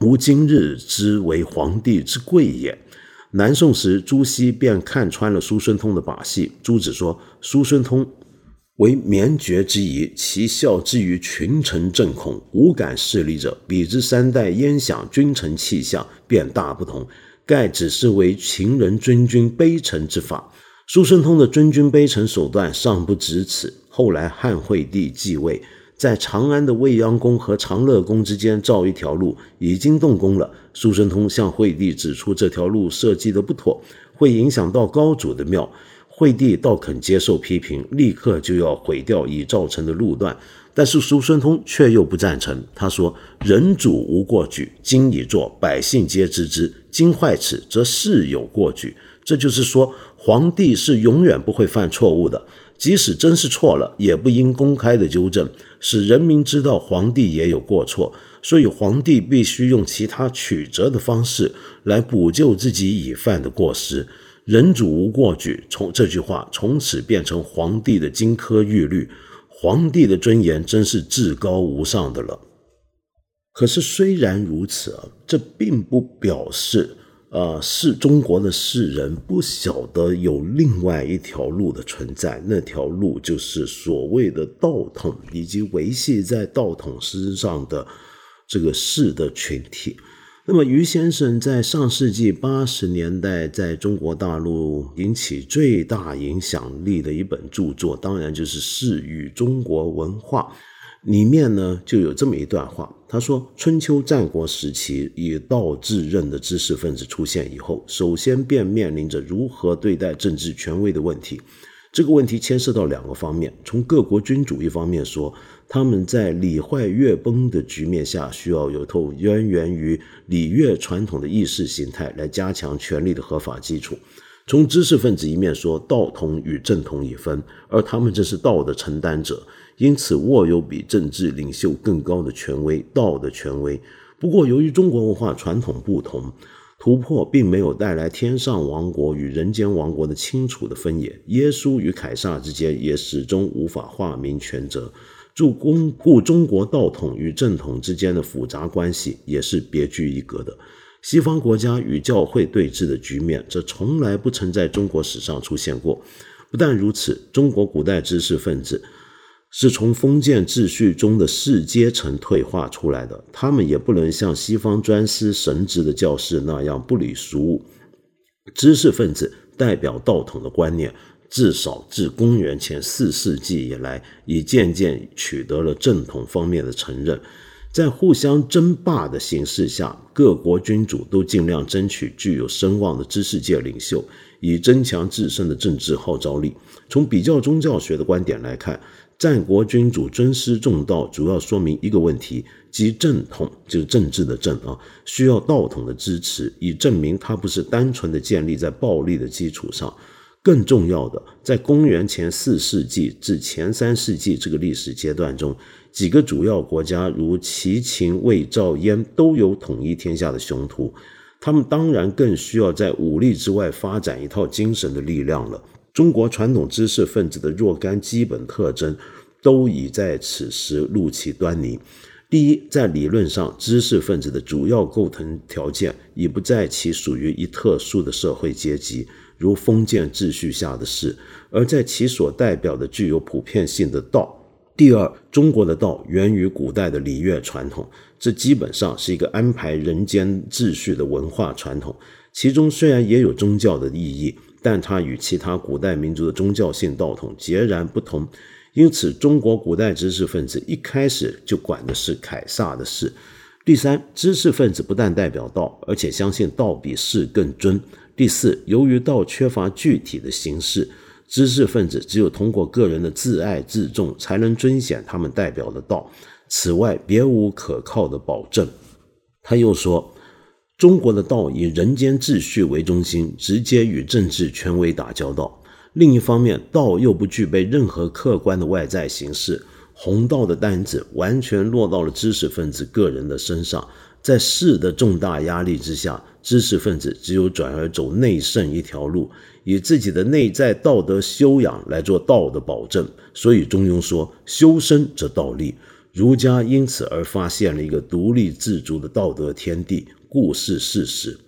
吾今日之为皇帝之贵也。”南宋时，朱熹便看穿了叔孙通的把戏。朱子说：“叔孙通。”为绵绝之仪，其效之于群臣震恐，无敢势力者，比之三代焉享君臣气象，便大不同。盖只是为秦人尊君卑臣之法。叔孙通的尊君卑臣手段尚不止此。后来汉惠帝继位，在长安的未央宫和长乐宫之间造一条路，已经动工了。叔孙通向惠帝指出这条路设计的不妥，会影响到高祖的庙。惠帝倒肯接受批评，立刻就要毁掉已造成的路段，但是叔孙通却又不赞成。他说：“人主无过举，今已作，百姓皆知之。今坏此，则事有过举。”这就是说，皇帝是永远不会犯错误的，即使真是错了，也不应公开的纠正，使人民知道皇帝也有过错。所以，皇帝必须用其他曲折的方式来补救自己已犯的过失。人主无过举，从这句话从此变成皇帝的金科玉律。皇帝的尊严真是至高无上的了。可是虽然如此啊，这并不表示，呃，是中国的世人不晓得有另外一条路的存在。那条路就是所谓的道统，以及维系在道统之上的这个士的群体。那么，于先生在上世纪八十年代在中国大陆引起最大影响力的一本著作，当然就是《世与中国文化》里面呢，就有这么一段话。他说：“春秋战国时期，以道治任的知识分子出现以后，首先便面临着如何对待政治权威的问题。这个问题牵涉到两个方面：从各国君主一方面说。”他们在礼坏乐崩的局面下，需要有透渊源于礼乐传统的意识形态来加强权力的合法基础。从知识分子一面说，道统与正统已分，而他们正是道的承担者，因此握有比政治领袖更高的权威——道的权威。不过，由于中国文化传统不同，突破并没有带来天上王国与人间王国的清楚的分野，耶稣与凯撒之间也始终无法划明权责。助巩固中国道统与正统之间的复杂关系也是别具一格的。西方国家与教会对峙的局面，这从来不曾在中国史上出现过。不但如此，中国古代知识分子。是从封建秩序中的士阶层退化出来的，他们也不能像西方专司神职的教士那样不理俗务。知识分子代表道统的观念，至少自公元前四世纪以来，已渐渐取得了正统方面的承认。在互相争霸的形势下，各国君主都尽量争取具有声望的知识界领袖，以增强自身的政治号召力。从比较宗教学的观点来看，战国君主尊师重道，主要说明一个问题，即正统，就是政治的正啊，需要道统的支持，以证明它不是单纯的建立在暴力的基础上。更重要的，在公元前四世纪至前三世纪这个历史阶段中，几个主要国家如齐、秦、魏、赵、燕都有统一天下的雄图，他们当然更需要在武力之外发展一套精神的力量了。中国传统知识分子的若干基本特征，都已在此时露其端倪。第一，在理论上，知识分子的主要构成条件已不在其属于一特殊的社会阶级，如封建秩序下的士，而在其所代表的具有普遍性的道。第二，中国的道源于古代的礼乐传统，这基本上是一个安排人间秩序的文化传统，其中虽然也有宗教的意义。但它与其他古代民族的宗教性道统截然不同，因此中国古代知识分子一开始就管的是凯撒的事。第三，知识分子不但代表道，而且相信道比事更尊。第四，由于道缺乏具体的形式，知识分子只有通过个人的自爱自重，才能尊显他们代表的道。此外，别无可靠的保证。他又说。中国的道以人间秩序为中心，直接与政治权威打交道。另一方面，道又不具备任何客观的外在形式，弘道的担子完全落到了知识分子个人的身上。在士的重大压力之下，知识分子只有转而走内圣一条路，以自己的内在道德修养来做道的保证。所以中庸说：“修身则道立。”儒家因此而发现了一个独立自主的道德天地。故事事实。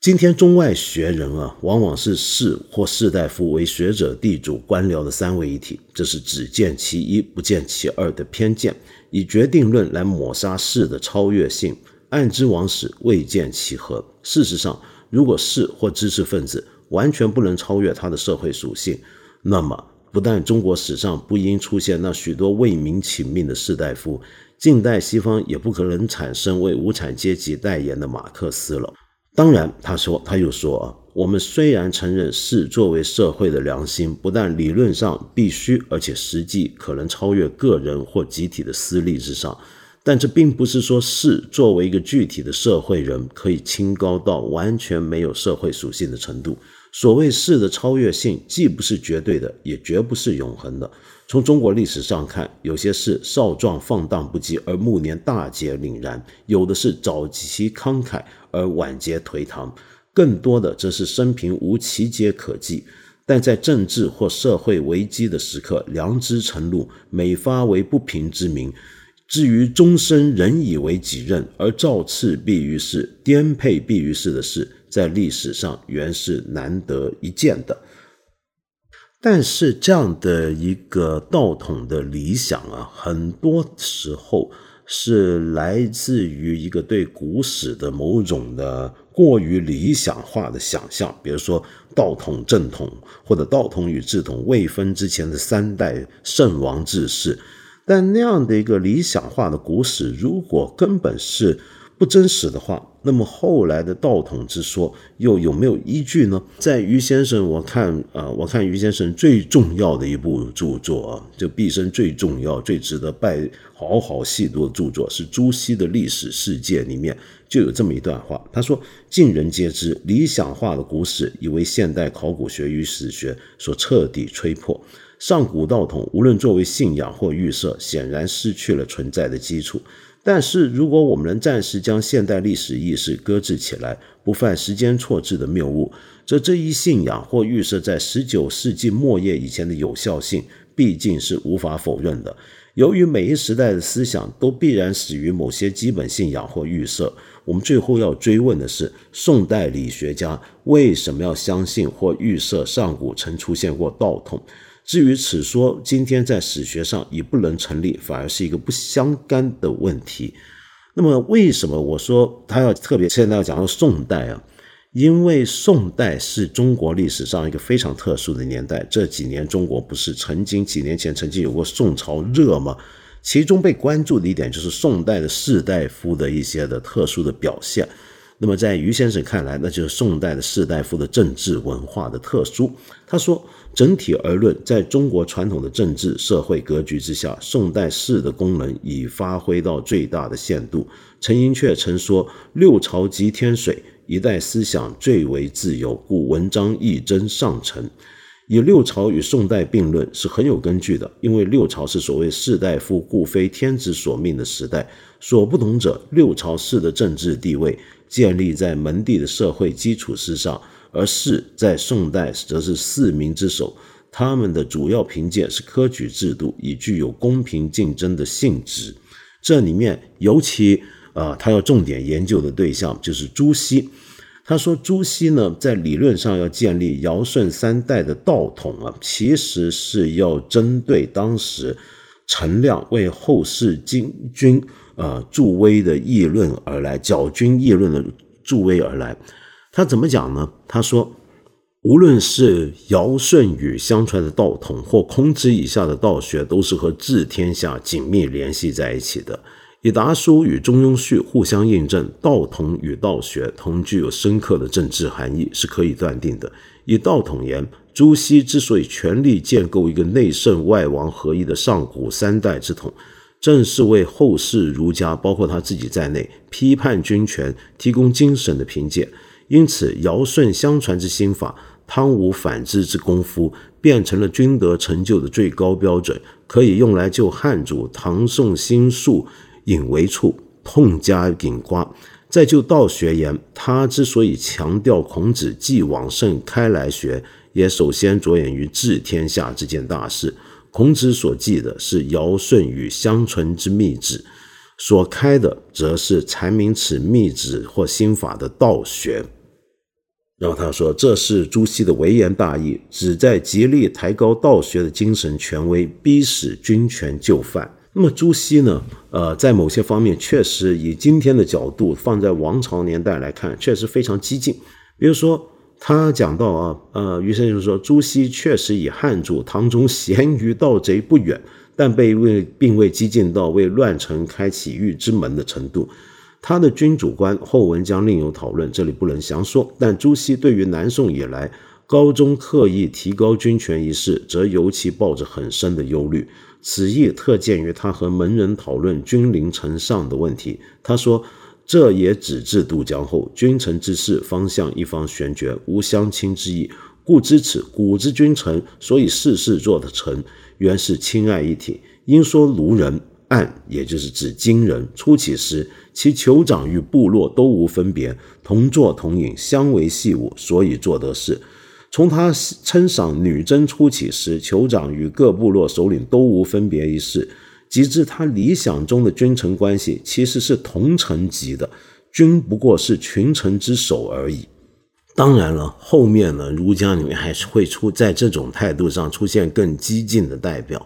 今天中外学人啊，往往是士或士大夫为学者、地主、官僚的三位一体，这是只见其一不见其二的偏见，以决定论来抹杀士的超越性。按之往史，未见其合。事实上，如果士或知识分子完全不能超越他的社会属性，那么不但中国史上不应出现那许多为民请命的士大夫。近代西方也不可能产生为无产阶级代言的马克思了。当然，他说，他又说啊，我们虽然承认士作为社会的良心，不但理论上必须，而且实际可能超越个人或集体的私利之上，但这并不是说士作为一个具体的社会人可以清高到完全没有社会属性的程度。所谓士的超越性，既不是绝对的，也绝不是永恒的。从中国历史上看，有些事少壮放荡不羁而暮年大节凛然；有的是早期慷慨而晚节颓唐；更多的则是生平无奇皆可记，但在政治或社会危机的时刻，良知晨露，每发为不平之名。至于终身仍以为己任而造次必于世、颠沛必于世的事，在历史上原是难得一见的。但是这样的一个道统的理想啊，很多时候是来自于一个对古史的某种的过于理想化的想象，比如说道统正统，或者道统与正统未分之前的三代圣王治世。但那样的一个理想化的古史，如果根本是不真实的话，那么后来的道统之说又有没有依据呢？在于先生，我看啊，我看于先生最重要的一部著作啊，就毕生最重要、最值得拜好好细读的著作是朱熹的《历史世界》里面就有这么一段话，他说：“尽人皆知，理想化的古史已为现代考古学与史学所彻底吹破。上古道统无论作为信仰或预设，显然失去了存在的基础。”但是，如果我们能暂时将现代历史意识搁置起来，不犯时间错置的谬误，则这一信仰或预设在十九世纪末叶以前的有效性，毕竟是无法否认的。由于每一时代的思想都必然始于某些基本信仰或预设，我们最后要追问的是：宋代理学家为什么要相信或预设上古曾出现过道统？至于此说，今天在史学上已不能成立，反而是一个不相干的问题。那么，为什么我说他要特别现在要讲到宋代啊？因为宋代是中国历史上一个非常特殊的年代。这几年中国不是曾经几年前曾经有过宋朝热吗？其中被关注的一点就是宋代的士大夫的一些的特殊的表现。那么在于先生看来，那就是宋代的士大夫的政治文化的特殊。他说，整体而论，在中国传统的政治社会格局之下，宋代士的功能已发挥到最大的限度。陈寅恪曾说：“六朝即天水，一代思想最为自由，故文章亦臻上乘。”以六朝与宋代并论是很有根据的，因为六朝是所谓士大夫故非天子所命的时代。所不同者，六朝士的政治地位。建立在门第的社会基础之上，而士在宋代则是四民之首，他们的主要凭借是科举制度，以具有公平竞争的性质。这里面尤其啊，他要重点研究的对象就是朱熹。他说，朱熹呢，在理论上要建立尧舜三代的道统啊，其实是要针对当时陈亮为后世金君。呃，助威的议论而来，矫君议论的助威而来。他怎么讲呢？他说，无论是尧舜禹相传的道统，或孔子以下的道学，都是和治天下紧密联系在一起的。以达书与中庸序互相印证，道统与道学同具有深刻的政治含义，是可以断定的。以道统言，朱熹之所以全力建构一个内圣外王合一的上古三代之统。正是为后世儒家，包括他自己在内，批判君权提供精神的凭借。因此，尧舜相传之心法，汤武反之之功夫，变成了君德成就的最高标准，可以用来就汉主唐宋心术引为处，痛加引刮。再就道学言，他之所以强调孔子继往圣开来学，也首先着眼于治天下这件大事。孔子所记的是尧舜禹相传之秘旨，所开的则是阐明此秘旨或心法的道学。然后他说，这是朱熹的微言大义，旨在极力抬高道学的精神权威，逼使君权就范。那么朱熹呢？呃，在某些方面确实以今天的角度放在王朝年代来看，确实非常激进。比如说。他讲到啊，呃，余生说，朱熹确实以汉主唐中咸于盗贼不远，但被未并未激进到为乱臣开启狱之门的程度。他的君主观后文将另有讨论，这里不能详说。但朱熹对于南宋以来高宗刻意提高军权一事，则尤其抱着很深的忧虑。此意特见于他和门人讨论君临城上的问题。他说。这也只至渡江后，君臣之事方向一方悬绝，无相亲之意。故知此古之君臣，所以事事做的臣，原是亲爱一体。因说卢人，暗也就是指金人。初起时，其酋长与部落都无分别，同坐同饮，相为戏舞，所以做得事。从他称赏女真初起时，酋长与各部落首领都无分别一事。及至他理想中的君臣关系其实是同层级的，君不过是群臣之首而已。当然了，后面呢，儒家里面还是会出在这种态度上出现更激进的代表，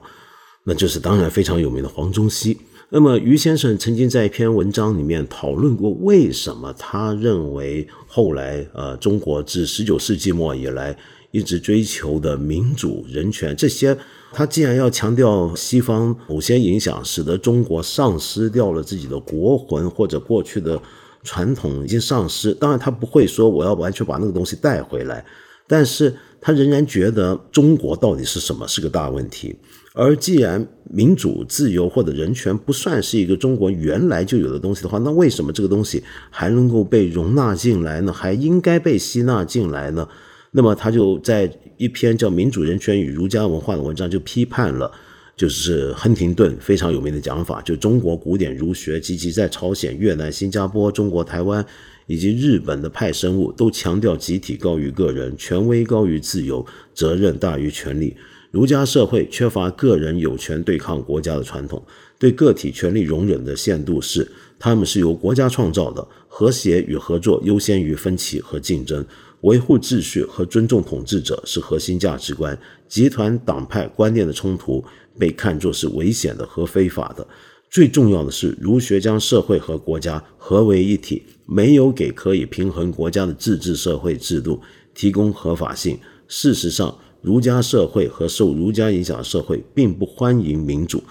那就是当然非常有名的黄宗羲。那么于先生曾经在一篇文章里面讨论过，为什么他认为后来呃中国自十九世纪末以来一直追求的民主人权这些。他既然要强调西方某些影响，使得中国丧失掉了自己的国魂或者过去的传统已经丧失，当然他不会说我要完全把那个东西带回来，但是他仍然觉得中国到底是什么是个大问题。而既然民主、自由或者人权不算是一个中国原来就有的东西的话，那为什么这个东西还能够被容纳进来呢？还应该被吸纳进来呢？那么他就在一篇叫《民主人权与儒家文化》的文章就批判了，就是亨廷顿非常有名的讲法，就中国古典儒学及其在朝鲜、越南、新加坡、中国台湾以及日本的派生物，都强调集体高于个人，权威高于自由，责任大于权利。儒家社会缺乏个人有权对抗国家的传统，对个体权利容忍的限度是，他们是由国家创造的，和谐与合作优先于分歧和竞争。维护秩序和尊重统治者是核心价值观。集团党派观念的冲突被看作是危险的和非法的。最重要的是，儒学将社会和国家合为一体，没有给可以平衡国家的自治社会制度提供合法性。事实上，儒家社会和受儒家影响的社会并不欢迎民主。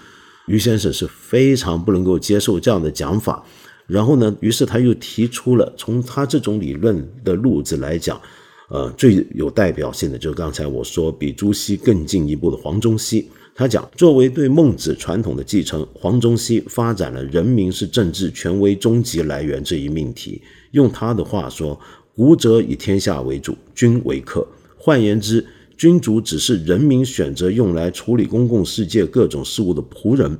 于先生是非常不能够接受这样的讲法。然后呢？于是他又提出了从他这种理论的路子来讲，呃，最有代表性的就是刚才我说比朱熹更进一步的黄宗羲。他讲，作为对孟子传统的继承，黄宗羲发展了“人民是政治权威终极来源”这一命题。用他的话说：“古者以天下为主，君为客。换言之，君主只是人民选择用来处理公共世界各种事务的仆人。”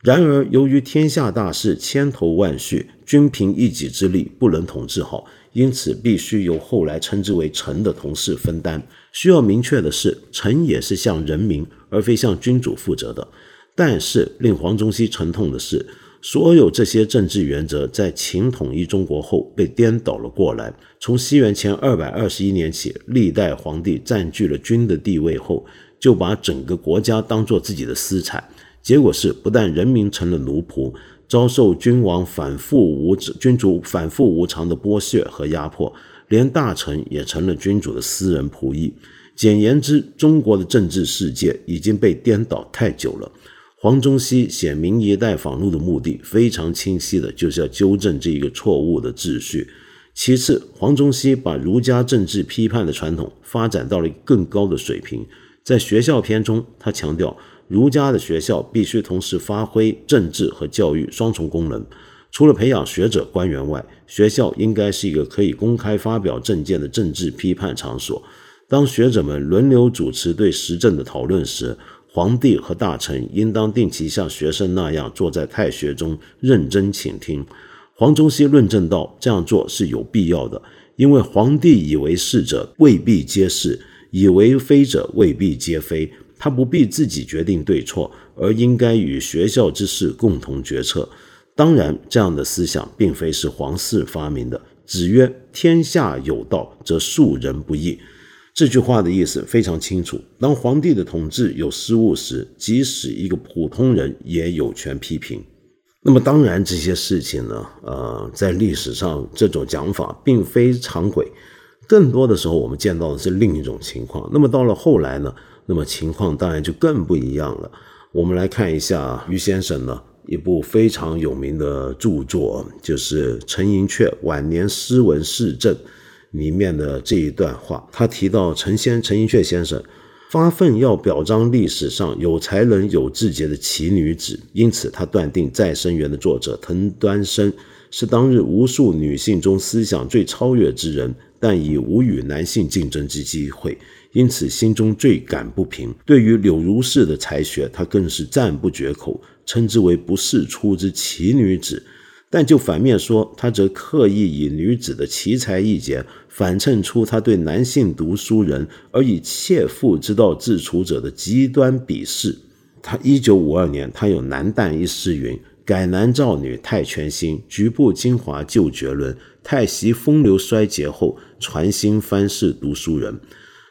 然而，由于天下大事千头万绪，君凭一己之力不能统治好，因此必须由后来称之为臣的同事分担。需要明确的是，臣也是向人民而非向君主负责的。但是，令黄宗羲沉痛的是，所有这些政治原则在秦统一中国后被颠倒了过来。从西元前二百二十一年起，历代皇帝占据了君的地位后，就把整个国家当做自己的私产。结果是，不但人民成了奴仆，遭受君王反复无君主反复无常的剥削和压迫，连大臣也成了君主的私人仆役。简言之，中国的政治世界已经被颠倒太久了。黄宗羲写《明一代访录》的目的非常清晰的，就是要纠正这一个错误的秩序。其次，黄宗羲把儒家政治批判的传统发展到了更高的水平，在学校篇中，他强调。儒家的学校必须同时发挥政治和教育双重功能。除了培养学者官员外，学校应该是一个可以公开发表政见的政治批判场所。当学者们轮流主持对时政的讨论时，皇帝和大臣应当定期像学生那样坐在太学中认真倾听。黄宗羲论证道：这样做是有必要的，因为皇帝以为是者未必皆是，以为非者未必皆非。他不必自己决定对错，而应该与学校之事共同决策。当然，这样的思想并非是皇室发明的。子曰：“天下有道，则庶人不义。”这句话的意思非常清楚。当皇帝的统治有失误时，即使一个普通人也有权批评。那么，当然这些事情呢，呃，在历史上这种讲法并非常轨，更多的时候我们见到的是另一种情况。那么到了后来呢？那么情况当然就更不一样了。我们来看一下于先生呢一部非常有名的著作，就是陈寅恪晚年诗文释政里面的这一段话。他提到陈先陈寅恪先生发奋要表彰历史上有才能、有志节的奇女子，因此他断定《再生缘》的作者滕端生是当日无数女性中思想最超越之人，但已无与男性竞争之机会。因此，心中最感不平。对于柳如是的才学，他更是赞不绝口，称之为不世出之奇女子。但就反面说，他则刻意以女子的奇才异节，反衬出他对男性读书人而以妾妇之道自处者的极端鄙视。他一九五二年，他有《男旦》一诗云：“改男造女太全心，局部精华旧绝伦。太息风流衰竭后，传新翻世读书人。”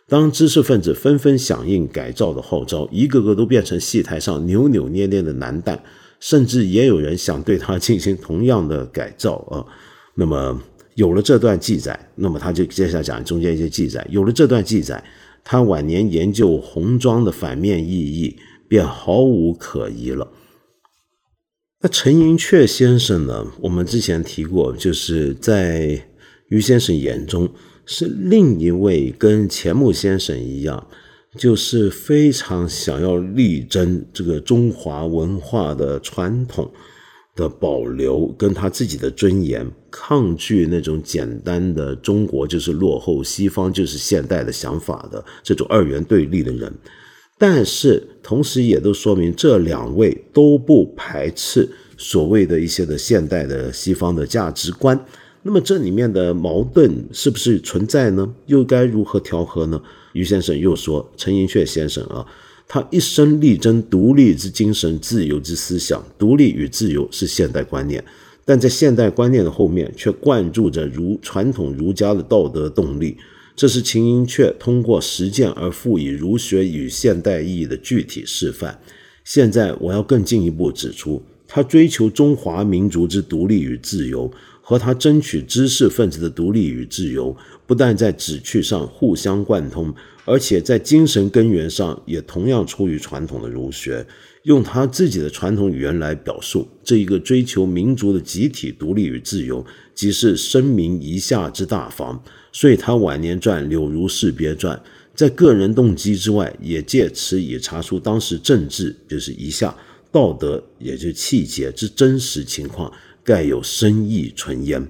当知识分子纷纷响应改造的号召，一个个都变成戏台上扭扭捏捏的男旦，甚至也有人想对他进行同样的改造啊。那么有了这段记载，那么他就接下来讲中间一些记载。有了这段记载，他晚年研究红妆的反面意义便毫无可疑了。那陈寅恪先生呢？我们之前提过，就是在于先生眼中。是另一位跟钱穆先生一样，就是非常想要力争这个中华文化的传统的保留，跟他自己的尊严，抗拒那种简单的中国就是落后，西方就是现代的想法的这种二元对立的人。但是同时也都说明这两位都不排斥所谓的一些的现代的西方的价值观。那么这里面的矛盾是不是存在呢？又该如何调和呢？于先生又说，陈寅恪先生啊，他一生力争独立之精神、自由之思想。独立与自由是现代观念，但在现代观念的后面，却灌注着儒传统儒家的道德动力。这是秦寅恪通过实践而赋予儒学与现代意义的具体示范。现在我要更进一步指出，他追求中华民族之独立与自由。和他争取知识分子的独立与自由，不但在旨趣上互相贯通，而且在精神根源上也同样出于传统的儒学。用他自己的传统语言来表述，这一个追求民族的集体独立与自由，即是声名一下之大防。所以他晚年传《柳如是别传》，在个人动机之外，也借此以查出当时政治就是一下道德，也就气节之真实情况。盖有深意存焉。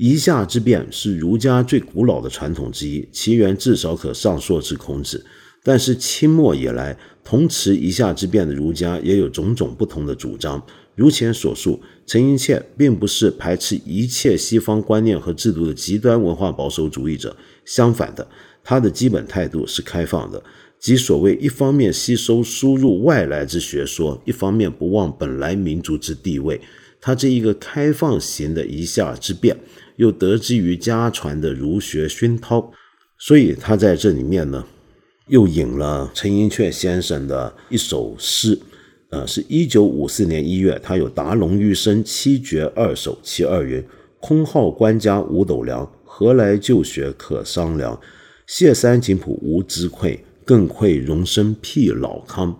夷夏之变是儒家最古老的传统之一，其源至少可上溯至孔子。但是清末以来，同持夷夏之变的儒家也有种种不同的主张。如前所述，陈寅恪并不是排斥一切西方观念和制度的极端文化保守主义者，相反的，他的基本态度是开放的，即所谓一方面吸收输入外来之学说，一方面不忘本来民族之地位。他这一个开放型的夷夏之变，又得之于家传的儒学熏陶，所以他在这里面呢，又引了陈寅恪先生的一首诗，呃，是一九五四年一月，他有《达龙玉生七绝二首》，其二云：“空号官家五斗粮，何来旧学可商量？谢三锦谱无知愧，更愧荣身辟老康。”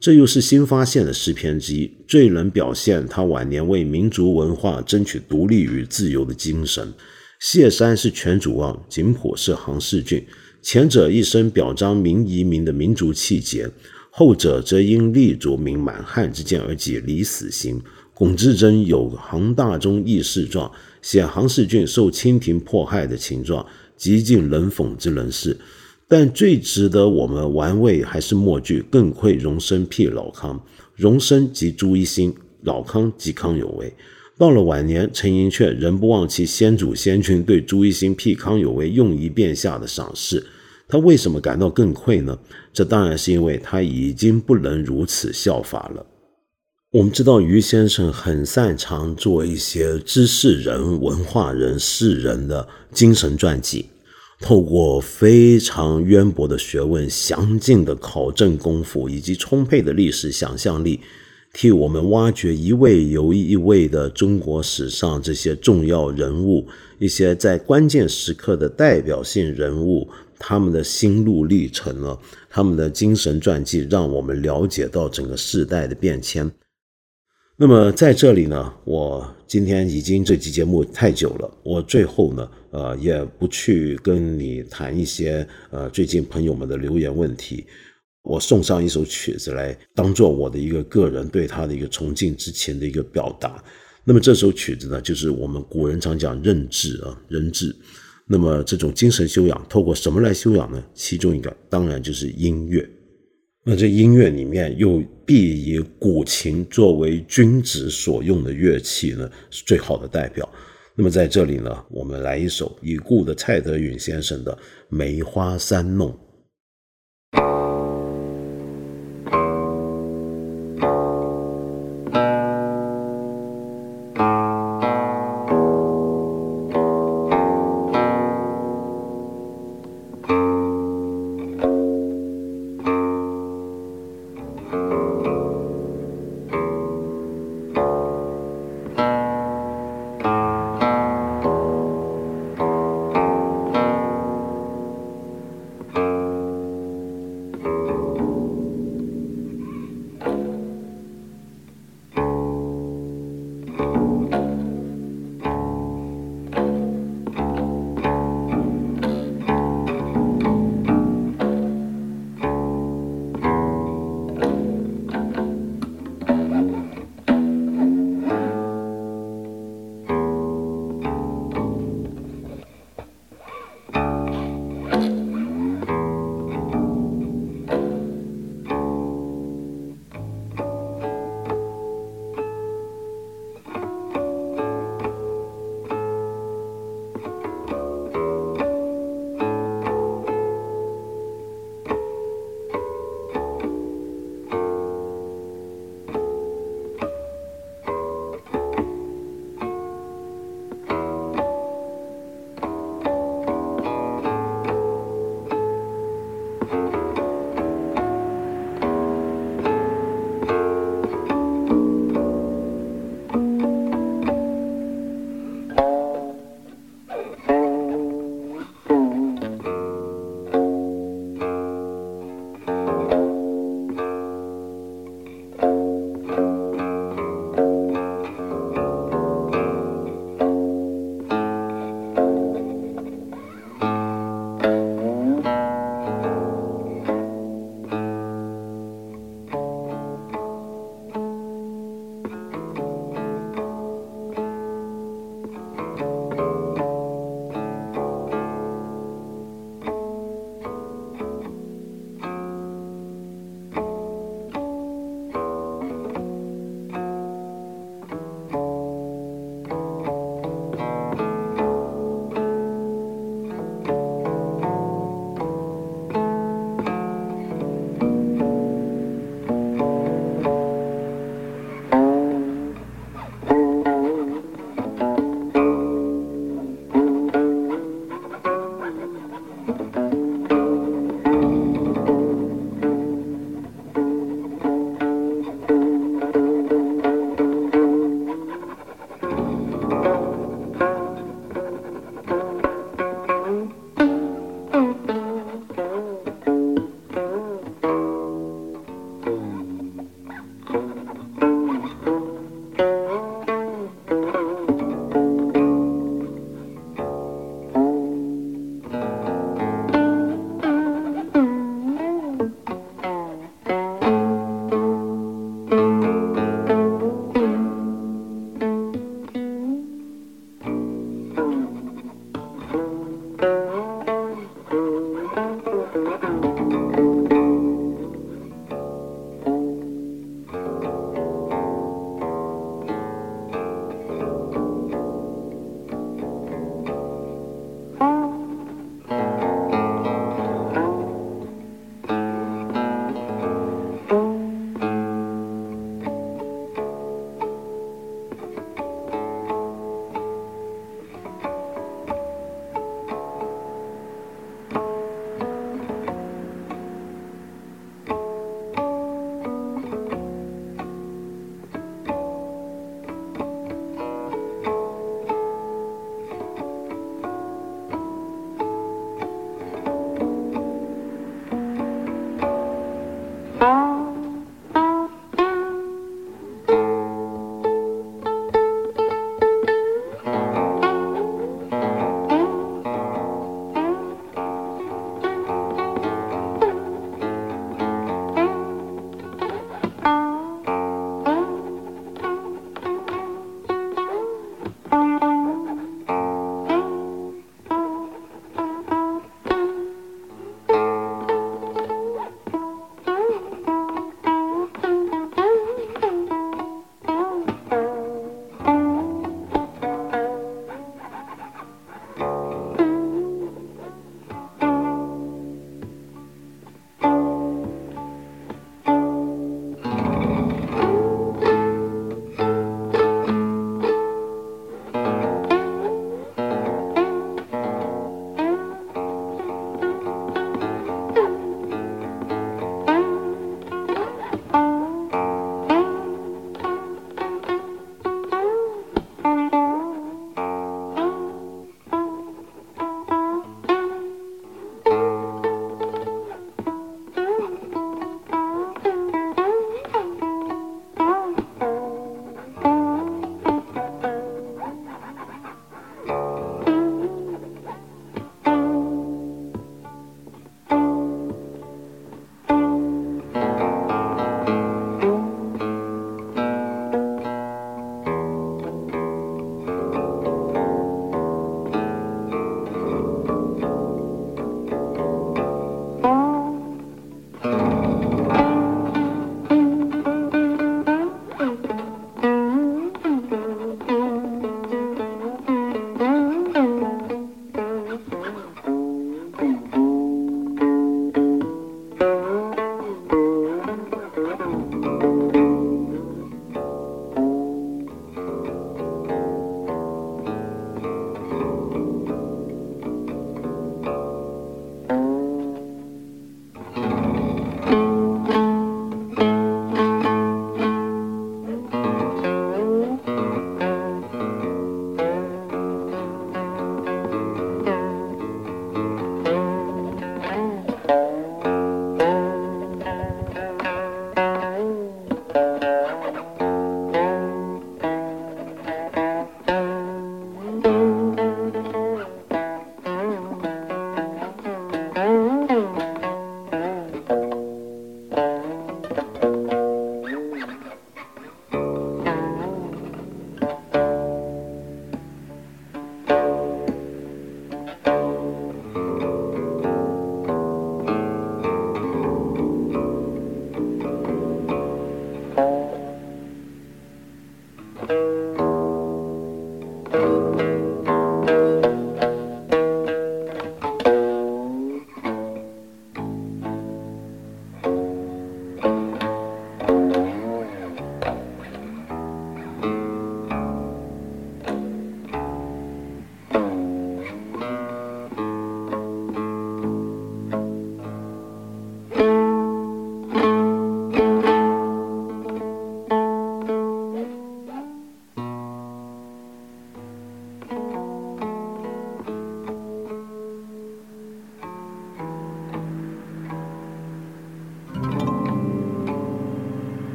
这又是新发现的诗篇之一，最能表现他晚年为民族文化争取独立与自由的精神。谢山是全主望，景颇是杭世俊，前者一生表彰民移民的民族气节，后者则因立足明满汉之见而解离死刑。龚自珍有杭大中义士状，写杭世俊受清廷迫害的情状，极尽冷讽之能事。但最值得我们玩味还是末句“更愧荣生辟老康”。荣生即朱一新，老康即康有为。到了晚年，陈寅恪仍不忘其先祖先君对朱一新辟康有为用一变下的赏识。他为什么感到更愧呢？这当然是因为他已经不能如此效法了。我们知道于先生很擅长做一些知识人、文化人、士人的精神传记。透过非常渊博的学问、详尽的考证功夫以及充沛的历史想象力，替我们挖掘一位又一位的中国史上这些重要人物，一些在关键时刻的代表性人物，他们的心路历程呢，他们的精神传记，让我们了解到整个时代的变迁。那么在这里呢，我今天已经这期节目太久了，我最后呢。呃，也不去跟你谈一些呃最近朋友们的留言问题，我送上一首曲子来当做我的一个个人对他的一个崇敬之情的一个表达。那么这首曲子呢，就是我们古人常讲认智啊，人智。那么这种精神修养，透过什么来修养呢？其中一个当然就是音乐。那这音乐里面又必以古琴作为君子所用的乐器呢，是最好的代表。那么在这里呢，我们来一首已故的蔡德允先生的《梅花三弄》。